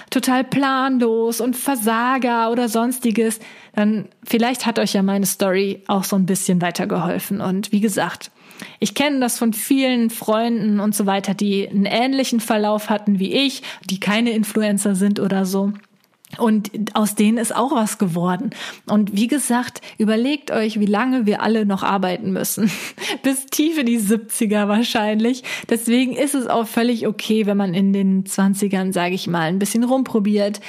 total planlos und Versager oder sonstiges. Dann vielleicht hat euch ja meine Story auch so ein bisschen weitergeholfen. Und wie gesagt, ich kenne das von vielen Freunden und so weiter, die einen ähnlichen Verlauf hatten wie ich, die keine Influencer sind oder so. Und aus denen ist auch was geworden. Und wie gesagt, überlegt euch, wie lange wir alle noch arbeiten müssen. *laughs* Bis tief in die 70er wahrscheinlich. Deswegen ist es auch völlig okay, wenn man in den 20ern, sage ich mal, ein bisschen rumprobiert,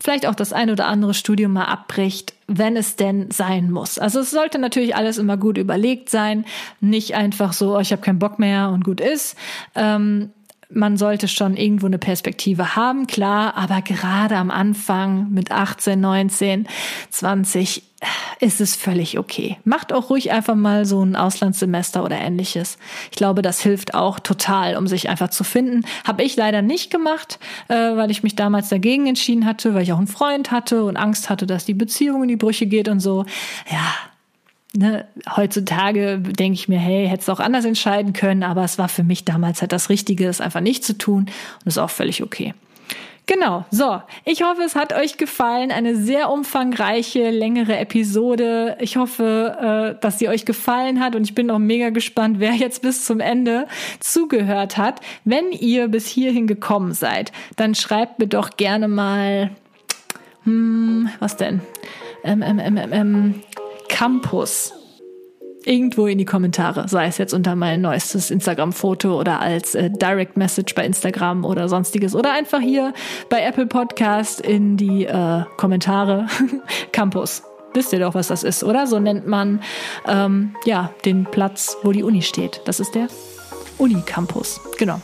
vielleicht auch das ein oder andere Studium mal abbricht, wenn es denn sein muss. Also es sollte natürlich alles immer gut überlegt sein, nicht einfach so, oh, ich habe keinen Bock mehr und gut ist. Ähm, man sollte schon irgendwo eine Perspektive haben, klar, aber gerade am Anfang mit 18, 19, 20 ist es völlig okay. Macht auch ruhig einfach mal so ein Auslandssemester oder ähnliches. Ich glaube, das hilft auch total, um sich einfach zu finden. Habe ich leider nicht gemacht, äh, weil ich mich damals dagegen entschieden hatte, weil ich auch einen Freund hatte und Angst hatte, dass die Beziehung in die Brüche geht und so. Ja, ne, heutzutage denke ich mir, hey, hättest du auch anders entscheiden können, aber es war für mich damals halt das Richtige, es einfach nicht zu tun und ist auch völlig okay. Genau, so. Ich hoffe, es hat euch gefallen. Eine sehr umfangreiche, längere Episode. Ich hoffe, äh, dass sie euch gefallen hat und ich bin auch mega gespannt, wer jetzt bis zum Ende zugehört hat. Wenn ihr bis hierhin gekommen seid, dann schreibt mir doch gerne mal, hm, was denn? Ähm, ähm, ähm, ähm, ähm Campus. irgendwo in die Kommentare, sei es jetzt unter mein neuestes Instagram-Foto oder als äh, Direct Message bei Instagram oder sonstiges oder einfach hier bei Apple Podcast in die äh, Kommentare *laughs* Campus. Wisst ihr doch, was das ist, oder? So nennt man ähm, ja den Platz, wo die Uni steht. Das ist der Unicampus. Genau.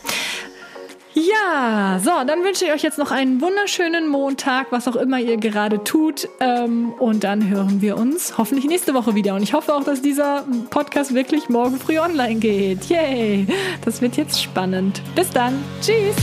Ja, so, dann wünsche ich euch jetzt noch einen wunderschönen Montag, was auch immer ihr gerade tut. Ähm, und dann hören wir uns hoffentlich nächste Woche wieder. Und ich hoffe auch, dass dieser Podcast wirklich morgen früh online geht. Yay! Das wird jetzt spannend. Bis dann. Tschüss.